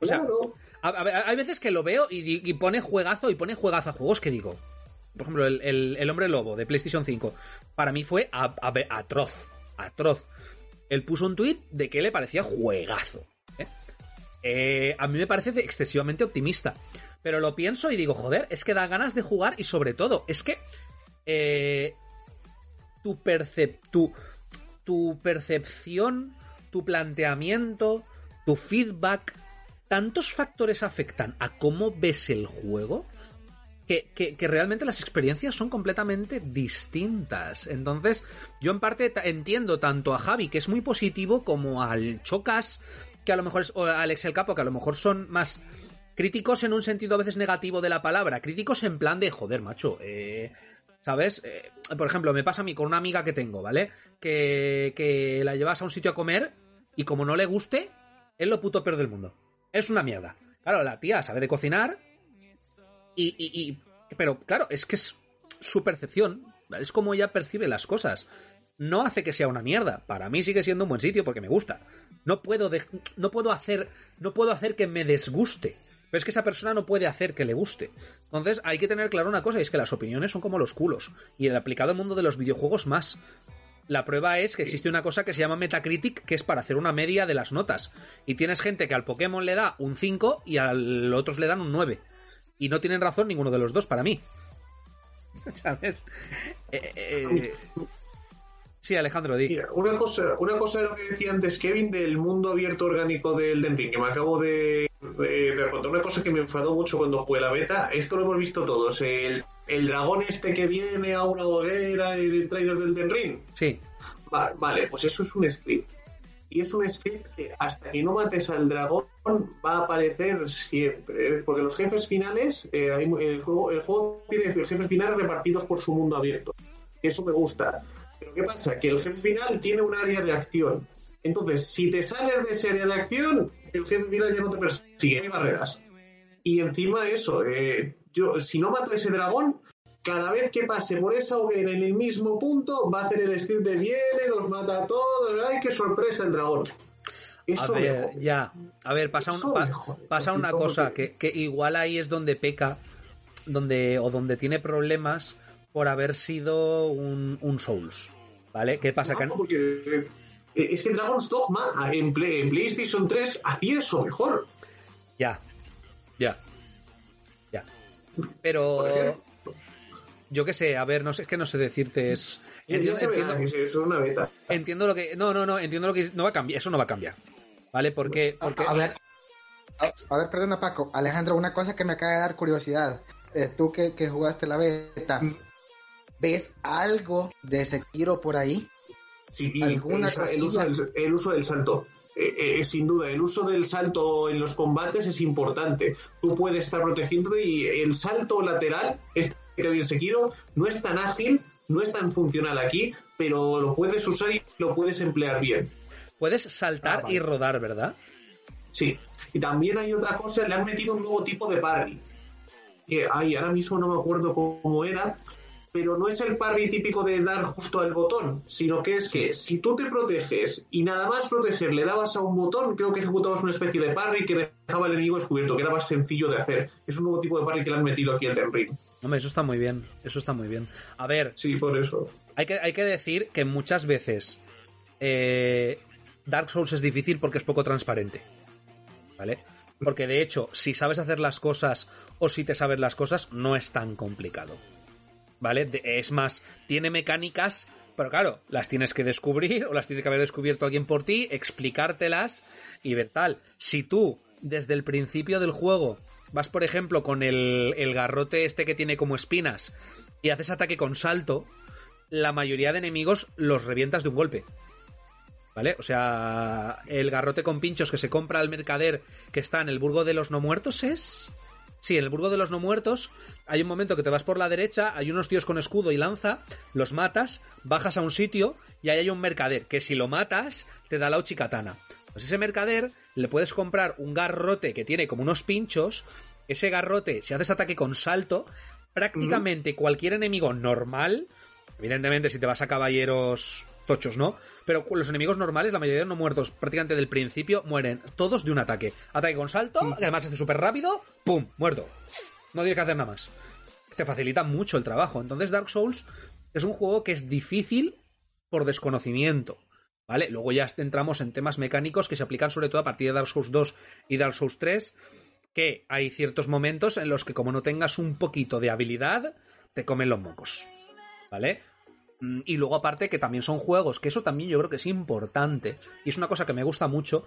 O sea, Claro. a- a ver, hay veces que lo veo y pone juegazo y pone juegazo a juegos que digo. Por ejemplo, el, Hombre Lobo de PlayStation 5. Para mí fue atroz. Atroz. Él puso un tweet de que le parecía juegazo. ¿eh? Eh, a mí me parece excesivamente optimista. Pero lo pienso y digo, joder, es que da ganas de jugar y sobre todo, es que. eh, tu, percep tu, tu percepción, tu planteamiento, tu feedback, tantos factores afectan a cómo ves el juego que, que- que realmente las experiencias son completamente distintas. Entonces, yo en parte entiendo tanto a Javi, que es muy positivo, como al Chocas, que a lo mejor es, o a Alex el Capo, que a lo mejor son más críticos en un sentido a veces negativo de la palabra, críticos en plan de joder, macho, eh, ¿sabes? Eh, por ejemplo, me pasa a mí con una amiga que tengo, ¿vale? Que, que la llevas a un sitio a comer y como no le guste, es lo puto peor del mundo. Es una mierda. Claro, la tía sabe de cocinar y, y- y- pero claro, es que es su percepción, es como ella percibe las cosas. No hace que sea una mierda. Para mí sigue siendo un buen sitio porque me gusta. No puedo, no puedo hacer, no puedo hacer que me desguste. Pero es que esa persona no puede hacer que le guste. Entonces hay que tener claro una cosa, y es que las opiniones son como los culos. Y el aplicado al mundo de los videojuegos más. La prueba es que existe una cosa que se llama Metacritic, que es para hacer una media de las notas. Y tienes gente que al Pokémon le da un 5 y a los otros le dan un 9. Y no tienen razón ninguno de los dos para mí. ¿Sabes? Eh, eh, Sí, Alejandro, di. Mira, una cosa, una cosa de lo que decía antes Kevin del mundo abierto orgánico del Den Ring, que me acabo de, de, de contar. Una cosa que me enfadó mucho cuando jugué la beta, esto lo hemos visto todos. El, el dragón este que viene a una hoguera en el trailer del Den Ring. Sí, Va- vale, pues eso es un script. Y es un script que hasta que no mates al dragón va a aparecer siempre. Porque los jefes finales, eh, hay el, juego, el juego tiene jefes finales repartidos por su mundo abierto. Eso me gusta. Pero ¿qué pasa? Que el jefe final tiene un área de acción. Entonces, si te sales de ese área de acción, el jefe final ya no te persigue. Hay barreras. Y encima de eso, eh, yo, si no mato a ese dragón, cada vez que pase por esa hoguera en el mismo punto, va a hacer el script de viene, los mata a todos, ¡ay, qué sorpresa el dragón! a Eso ver, jode. ya. A ver, pasa, un- pa- pasa una cosa, que- que, igual ahí es donde peca, donde o donde tiene problemas por haber sido un, un Souls. ¿Vale? ¿Qué pasa? No, Que- porque, eh, es que Dragon's Dogma en, Play- en PlayStation 3 hacía eso mejor. Ya, ya, ya. Pero. Yo qué sé, a ver, no sé, es que no sé decirte, es... Ya Entiendo, se verá entiendo- que eso es una beta. entiendo lo que... No, no, no, entiendo lo que... No va a cambiar, eso no va a cambiar. ¿Vale? Porque... A, porque a ver, a, a ver, perdona Paco. Alejandro, una cosa que me acaba de dar curiosidad. Eh, tú que, que jugaste la beta, ¿ves algo de Sekiro por ahí? Sí, y ¿Alguna el, uso del, el uso del salto. Eh, eh, sin duda, el uso del salto en los combates es importante. Tú puedes estar protegiéndote y el salto lateral, este que bien Sekiro, no es tan ágil, no es tan funcional aquí, pero lo puedes usar y lo puedes emplear bien. puedes saltar Ah, vale. y rodar, ¿verdad? Sí. Y también hay otra cosa, le han metido un nuevo tipo de parry. Que ay, ahora mismo no me acuerdo cómo era, pero no es el parry típico de dar justo al botón, sino que es que si tú te proteges y nada más proteger le dabas a un botón, creo que ejecutabas una especie de parry que dejaba al enemigo descubierto, que era más sencillo de hacer. Es un nuevo tipo de parry que le han metido aquí al Den Ring. Hombre, eso está muy bien, eso está muy bien. A ver, Sí, por eso. hay que, hay que decir que muchas veces eh, Dark Souls es difícil porque es poco transparente. ¿Vale? Porque de hecho, si sabes hacer las cosas o si te sabes las cosas, no es tan complicado. ¿Vale? De- es más, tiene mecánicas, pero claro, las tienes que descubrir o las tiene que haber descubierto alguien por ti, explicártelas y ver tal. Si tú, desde el principio del juego, vas por ejemplo con el, el garrote este que tiene como espinas y haces ataque con salto, la mayoría de enemigos los revientas de un golpe. ¿Vale? O sea, el garrote con pinchos que se compra al mercader que está en el Burgo de los No Muertos es... Sí, en el Burgo de los No Muertos hay un momento que te vas por la derecha, hay unos tíos con escudo y lanza, los matas, bajas a un sitio y ahí hay un mercader que si lo matas te da la uchikatana. Pues ese mercader le puedes comprar un garrote que tiene como unos pinchos, ese garrote, si haces ataque con salto, prácticamente cualquier enemigo normal, evidentemente si te vas a caballeros tochos, ¿no? Pero los enemigos normales, la mayoría de no muertos prácticamente del principio, mueren todos de un ataque. Ataque con salto, que además hace súper rápido, ¡pum! Muerto. No tienes que hacer nada más. Te facilita mucho el trabajo. Entonces Dark Souls es un juego que es difícil por desconocimiento. ¿Vale? Luego ya entramos en temas mecánicos que se aplican sobre todo a partir de Dark Souls 2 y Dark Souls 3, que hay ciertos momentos en los que como no tengas un poquito de habilidad, te comen los mocos. ¿Vale? Mm, Y luego aparte que también son juegos, que eso también yo creo que es importante, y es una cosa que me gusta mucho,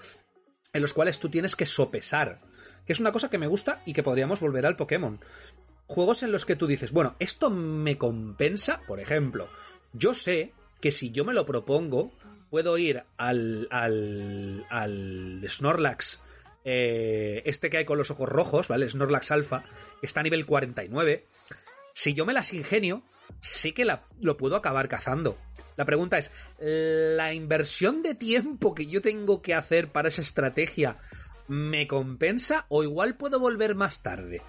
en los cuales tú tienes que sopesar, que es una cosa que me gusta y que podríamos volver al Pokémon. Juegos en los que tú dices, bueno, esto me compensa, por ejemplo, yo sé que si yo me lo propongo, puedo ir al, al, al Snorlax, eh, este que hay con los ojos rojos, ¿vale? Snorlax Alpha, está a nivel 49. Si yo me las ingenio, sé que lo puedo acabar cazando. La pregunta es, ¿la inversión de tiempo que yo tengo que hacer para esa estrategia me compensa o igual puedo volver más tarde?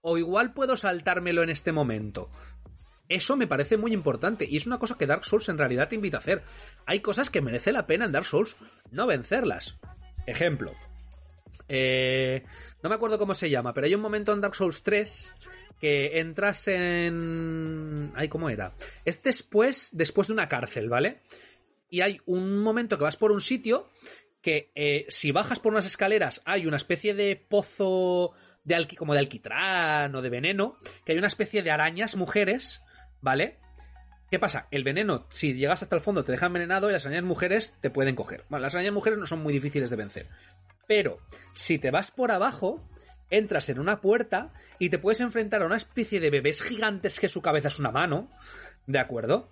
O igual puedo saltármelo en este momento. Eso me parece muy importante y es una cosa que Dark Souls en realidad te invita a hacer. Hay cosas que merece la pena en Dark Souls no vencerlas. Ejemplo. eh, no me acuerdo cómo se llama, pero hay un momento en Dark Souls 3 que entras en... Ay, ¿cómo era? Es después, después de una cárcel, ¿vale? Y hay un momento que vas por un sitio que eh, si bajas por unas escaleras hay una especie de pozo de como de alquitrán o de veneno, que hay una especie de arañas mujeres, ¿vale? ¿Qué pasa? El veneno, si llegas hasta el fondo, te deja envenenado y las arañas mujeres te pueden coger. Bueno, las arañas mujeres no son muy difíciles de vencer. Pero si te vas por abajo, entras en una puerta y te puedes enfrentar a una especie de bebés gigantes que su cabeza es una mano, ¿de acuerdo?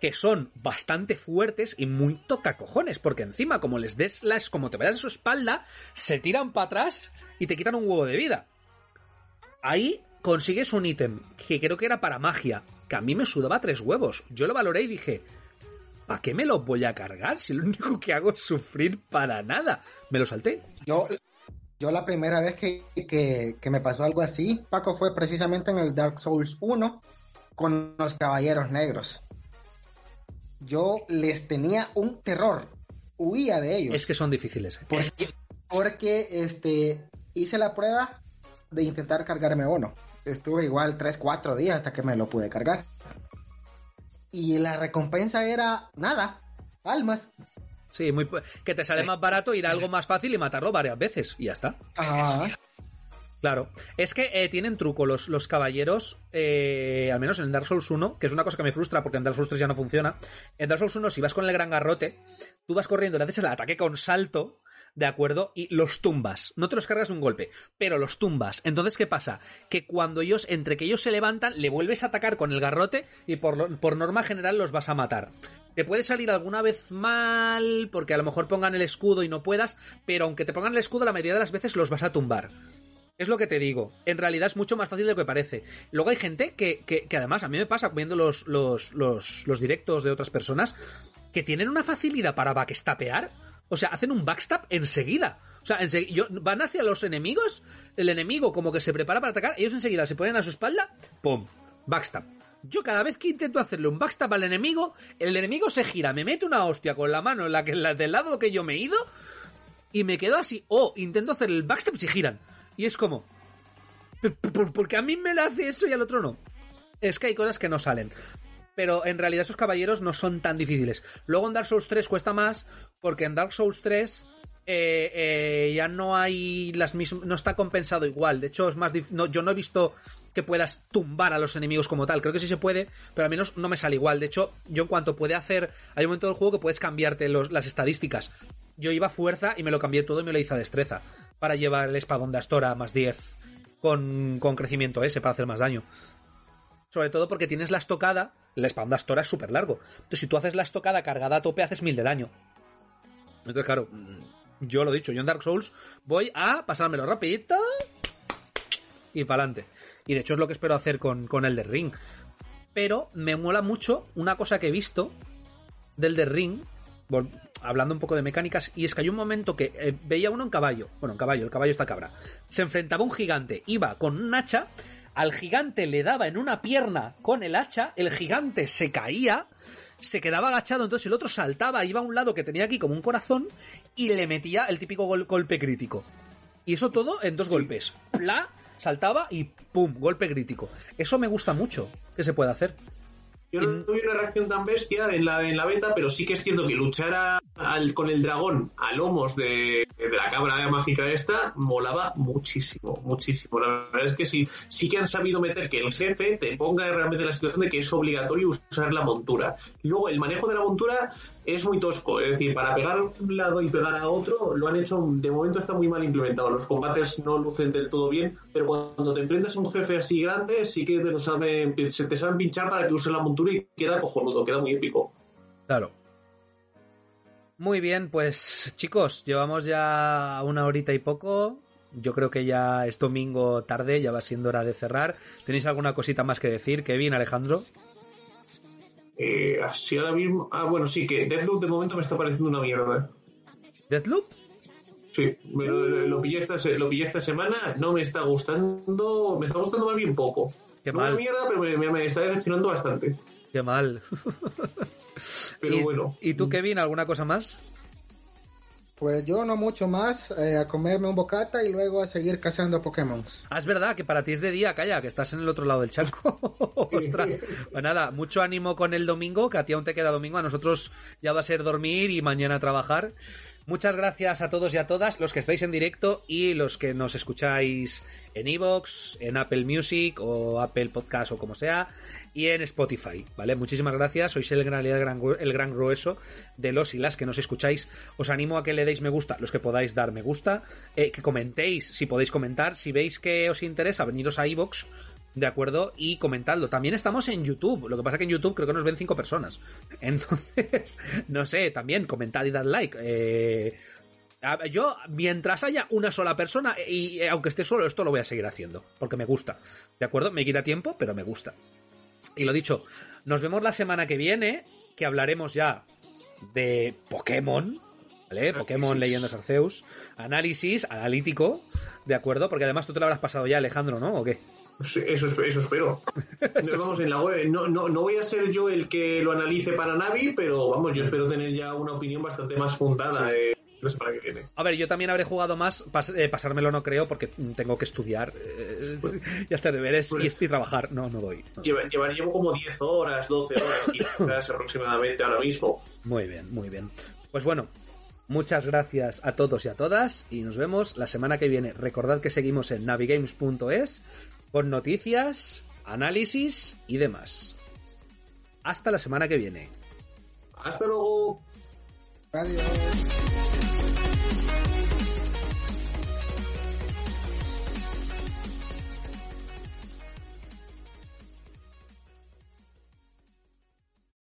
Que son bastante fuertes y muy tocacojones, porque encima, como les des las, como te veas a su espalda, se tiran para atrás y te quitan un huevo de vida. Ahí consigues un ítem que creo que era para magia, que a mí me sudaba tres huevos. Yo lo valoré y dije, ¿para qué me lo voy a cargar si lo único que hago es sufrir para nada? Me lo salté. Yo, yo la primera vez que, que, que me pasó algo así, Paco, fue precisamente en el Dark Souls 1 con los Caballeros Negros. Yo les tenía un terror, huía de ellos. Es que son difíciles. ¿eh? Porque, porque este, hice la prueba de intentar cargarme uno. Estuve igual 3, 4 días hasta que me lo pude cargar. Y la recompensa era nada, almas. Sí, muy, que te sale más barato ir a algo más fácil y matarlo varias veces. Y ya está. Ajá. Claro. Es que eh, tienen truco los, los caballeros, eh, al menos en Dark Souls 1, que es una cosa que me frustra porque en Dark Souls 3 ya no funciona. En Dark Souls 1, si vas con el gran garrote, tú vas corriendo, le haces el ataque con salto, ¿de acuerdo? Y los tumbas. No te los cargas de un golpe, pero los tumbas. Entonces, ¿qué pasa? Que cuando ellos, entre que ellos se levantan, le vuelves a atacar con el garrote y por, por norma general los vas a matar. Te puede salir alguna vez mal, porque a lo mejor pongan el escudo y no puedas, pero aunque te pongan el escudo, la mayoría de las veces los vas a tumbar. Es lo que te digo. En realidad es mucho más fácil de lo que parece. Luego hay gente que, que, que además a mí me pasa viendo los, los, los, los directos de otras personas que tienen una facilidad para backstapear. O sea, hacen un backstab enseguida. O sea, van hacia los enemigos, el enemigo como que se prepara para atacar, ellos enseguida se ponen a su espalda, ¡pum! Backstab. Yo cada vez que intento hacerle un backstab al enemigo, el enemigo se gira, me mete una hostia con la mano en la del lado que yo me he ido y me quedo así. O intento hacer el backstab y se giran. Y es como. "¿Por- por- ¿Por qué a mí me la hace eso y al otro no? Es que hay cosas que no salen. Pero en realidad esos caballeros no son tan difíciles. Luego en Dark Souls 3 cuesta más, porque en Dark Souls 3 eh, eh, ya no hay las mismas. No está compensado igual. De hecho, es más dif- no, yo no he visto que puedas tumbar a los enemigos como tal. Creo que sí se puede, pero al menos no me sale igual. De hecho, yo en cuanto puede hacer. Hay un momento del juego que puedes cambiarte las estadísticas. Yo iba a fuerza y me lo cambié todo y me lo hice a destreza. Para llevar el espadón de Astora más 10 con, con crecimiento ese para hacer más daño. Sobre todo porque tienes la estocada, el espadón de Astora es súper largo. Entonces, si tú haces la estocada cargada a tope, haces mil de daño. Entonces, claro, mm, yo lo he dicho, yo en Dark Souls voy a pasármelo rapidito y para adelante. Y de hecho es lo que espero hacer con, con Elder Ring. Pero me mola mucho una cosa que he visto del Elder Ring, hablando un poco de mecánicas, y es que hay un momento que eh, veía uno en caballo, bueno, en caballo, el caballo está cabra, se enfrentaba a un gigante, iba con un hacha, al gigante le daba en una pierna con el hacha, el gigante se caía, se quedaba agachado, entonces el otro saltaba, iba a un lado que tenía aquí como un corazón y le metía el típico gol- golpe crítico. Y eso todo en dos golpes. Pla, saltaba y pum, golpe crítico. Eso me gusta mucho que se pueda hacer. Yo no vi una reacción tan bestia en la, en la beta, pero sí que es cierto que luchar a al- con el dragón a lomos de, de la cabra mágica esta, molaba muchísimo, muchísimo. La verdad es que sí, sí que han sabido meter que el jefe te ponga realmente en la situación de que es obligatorio usar la montura. Y luego el manejo de la montura es muy tosco, es decir, para pegar a un lado y pegar a otro, lo han hecho, de momento está muy mal implementado. Los combates no lucen del todo bien, pero cuando te enfrentas a un jefe así grande, sí que te saben, se te saben pinchar para que uses la montura y queda cojonudo, queda muy épico. Claro. Muy bien, pues chicos, llevamos ya una horita y poco. Yo creo que ya es domingo tarde, ya va siendo hora de cerrar. ¿Tenéis alguna cosita más que decir? Kevin, Alejandro. Eh, así ahora mismo. Ah, bueno, sí, que Deathloop de momento me está pareciendo una mierda. ¿Deathloop? Sí, me lo, lo pillé esta, lo pillé esta semana, no me está gustando. Me está gustando más bien poco. Qué no mal. una mierda, pero me, me- me está decepcionando bastante. Qué mal. Pero ¿Y, bueno. ¿Y tú, Kevin, alguna cosa más? Pues yo no mucho más, eh, a comerme un bocata y luego a seguir cazando Pokémon. Ah, es verdad que para ti es de día, calla, que estás en el otro lado del charco. Ostras. Pues nada, mucho ánimo con el domingo, que a ti aún te queda domingo, a nosotros ya va a ser dormir y mañana trabajar. Muchas gracias a todos y a todas los que estáis en directo y los que nos escucháis en Evox, en Apple Music o Apple Podcast o como sea, y en Spotify, ¿vale? Muchísimas gracias, sois el gran, el el gran grueso de los y las que nos escucháis. Os animo a que le deis me gusta, los que podáis dar me gusta, eh, que comentéis, si podéis comentar, si veis que os interesa, veniros a Evox, ¿de acuerdo? Y comentadlo. También estamos en YouTube, lo que pasa que en YouTube creo que nos ven cinco personas. Entonces, no sé, también comentad y dad like. Eh, yo, mientras haya una sola persona, y eh, aunque esté solo, esto lo voy a seguir haciendo, porque me gusta. ¿De acuerdo? Me quita tiempo, pero me gusta. Y lo dicho, nos vemos la semana que viene, que hablaremos ya de Pokémon, ¿vale? Pokémon. Leyendas Arceus. Análisis, analítico, ¿de acuerdo? Porque además tú te lo habrás pasado ya, Alejandro, ¿no? ¿O qué? Sí, Eso, eso espero. Nos vamos en la web. No, no, no voy a ser yo el que lo analice para Navi, pero vamos, yo espero tener ya una opinión bastante más fundada eh, que viene. A ver, yo también habré jugado más, pas- eh, pasármelo no creo, porque tengo que estudiar eh, y hacer deberes y, y trabajar. No, no doy. no. Lleva, llevar- llevo como 10 horas, 12 horas quizás aproximadamente ahora mismo. Muy bien, muy bien. Pues bueno, muchas gracias a todos y a todas y nos vemos la semana que viene. Recordad que seguimos en navigames.es con noticias, análisis y demás. Hasta la semana que viene. Hasta luego. Adiós.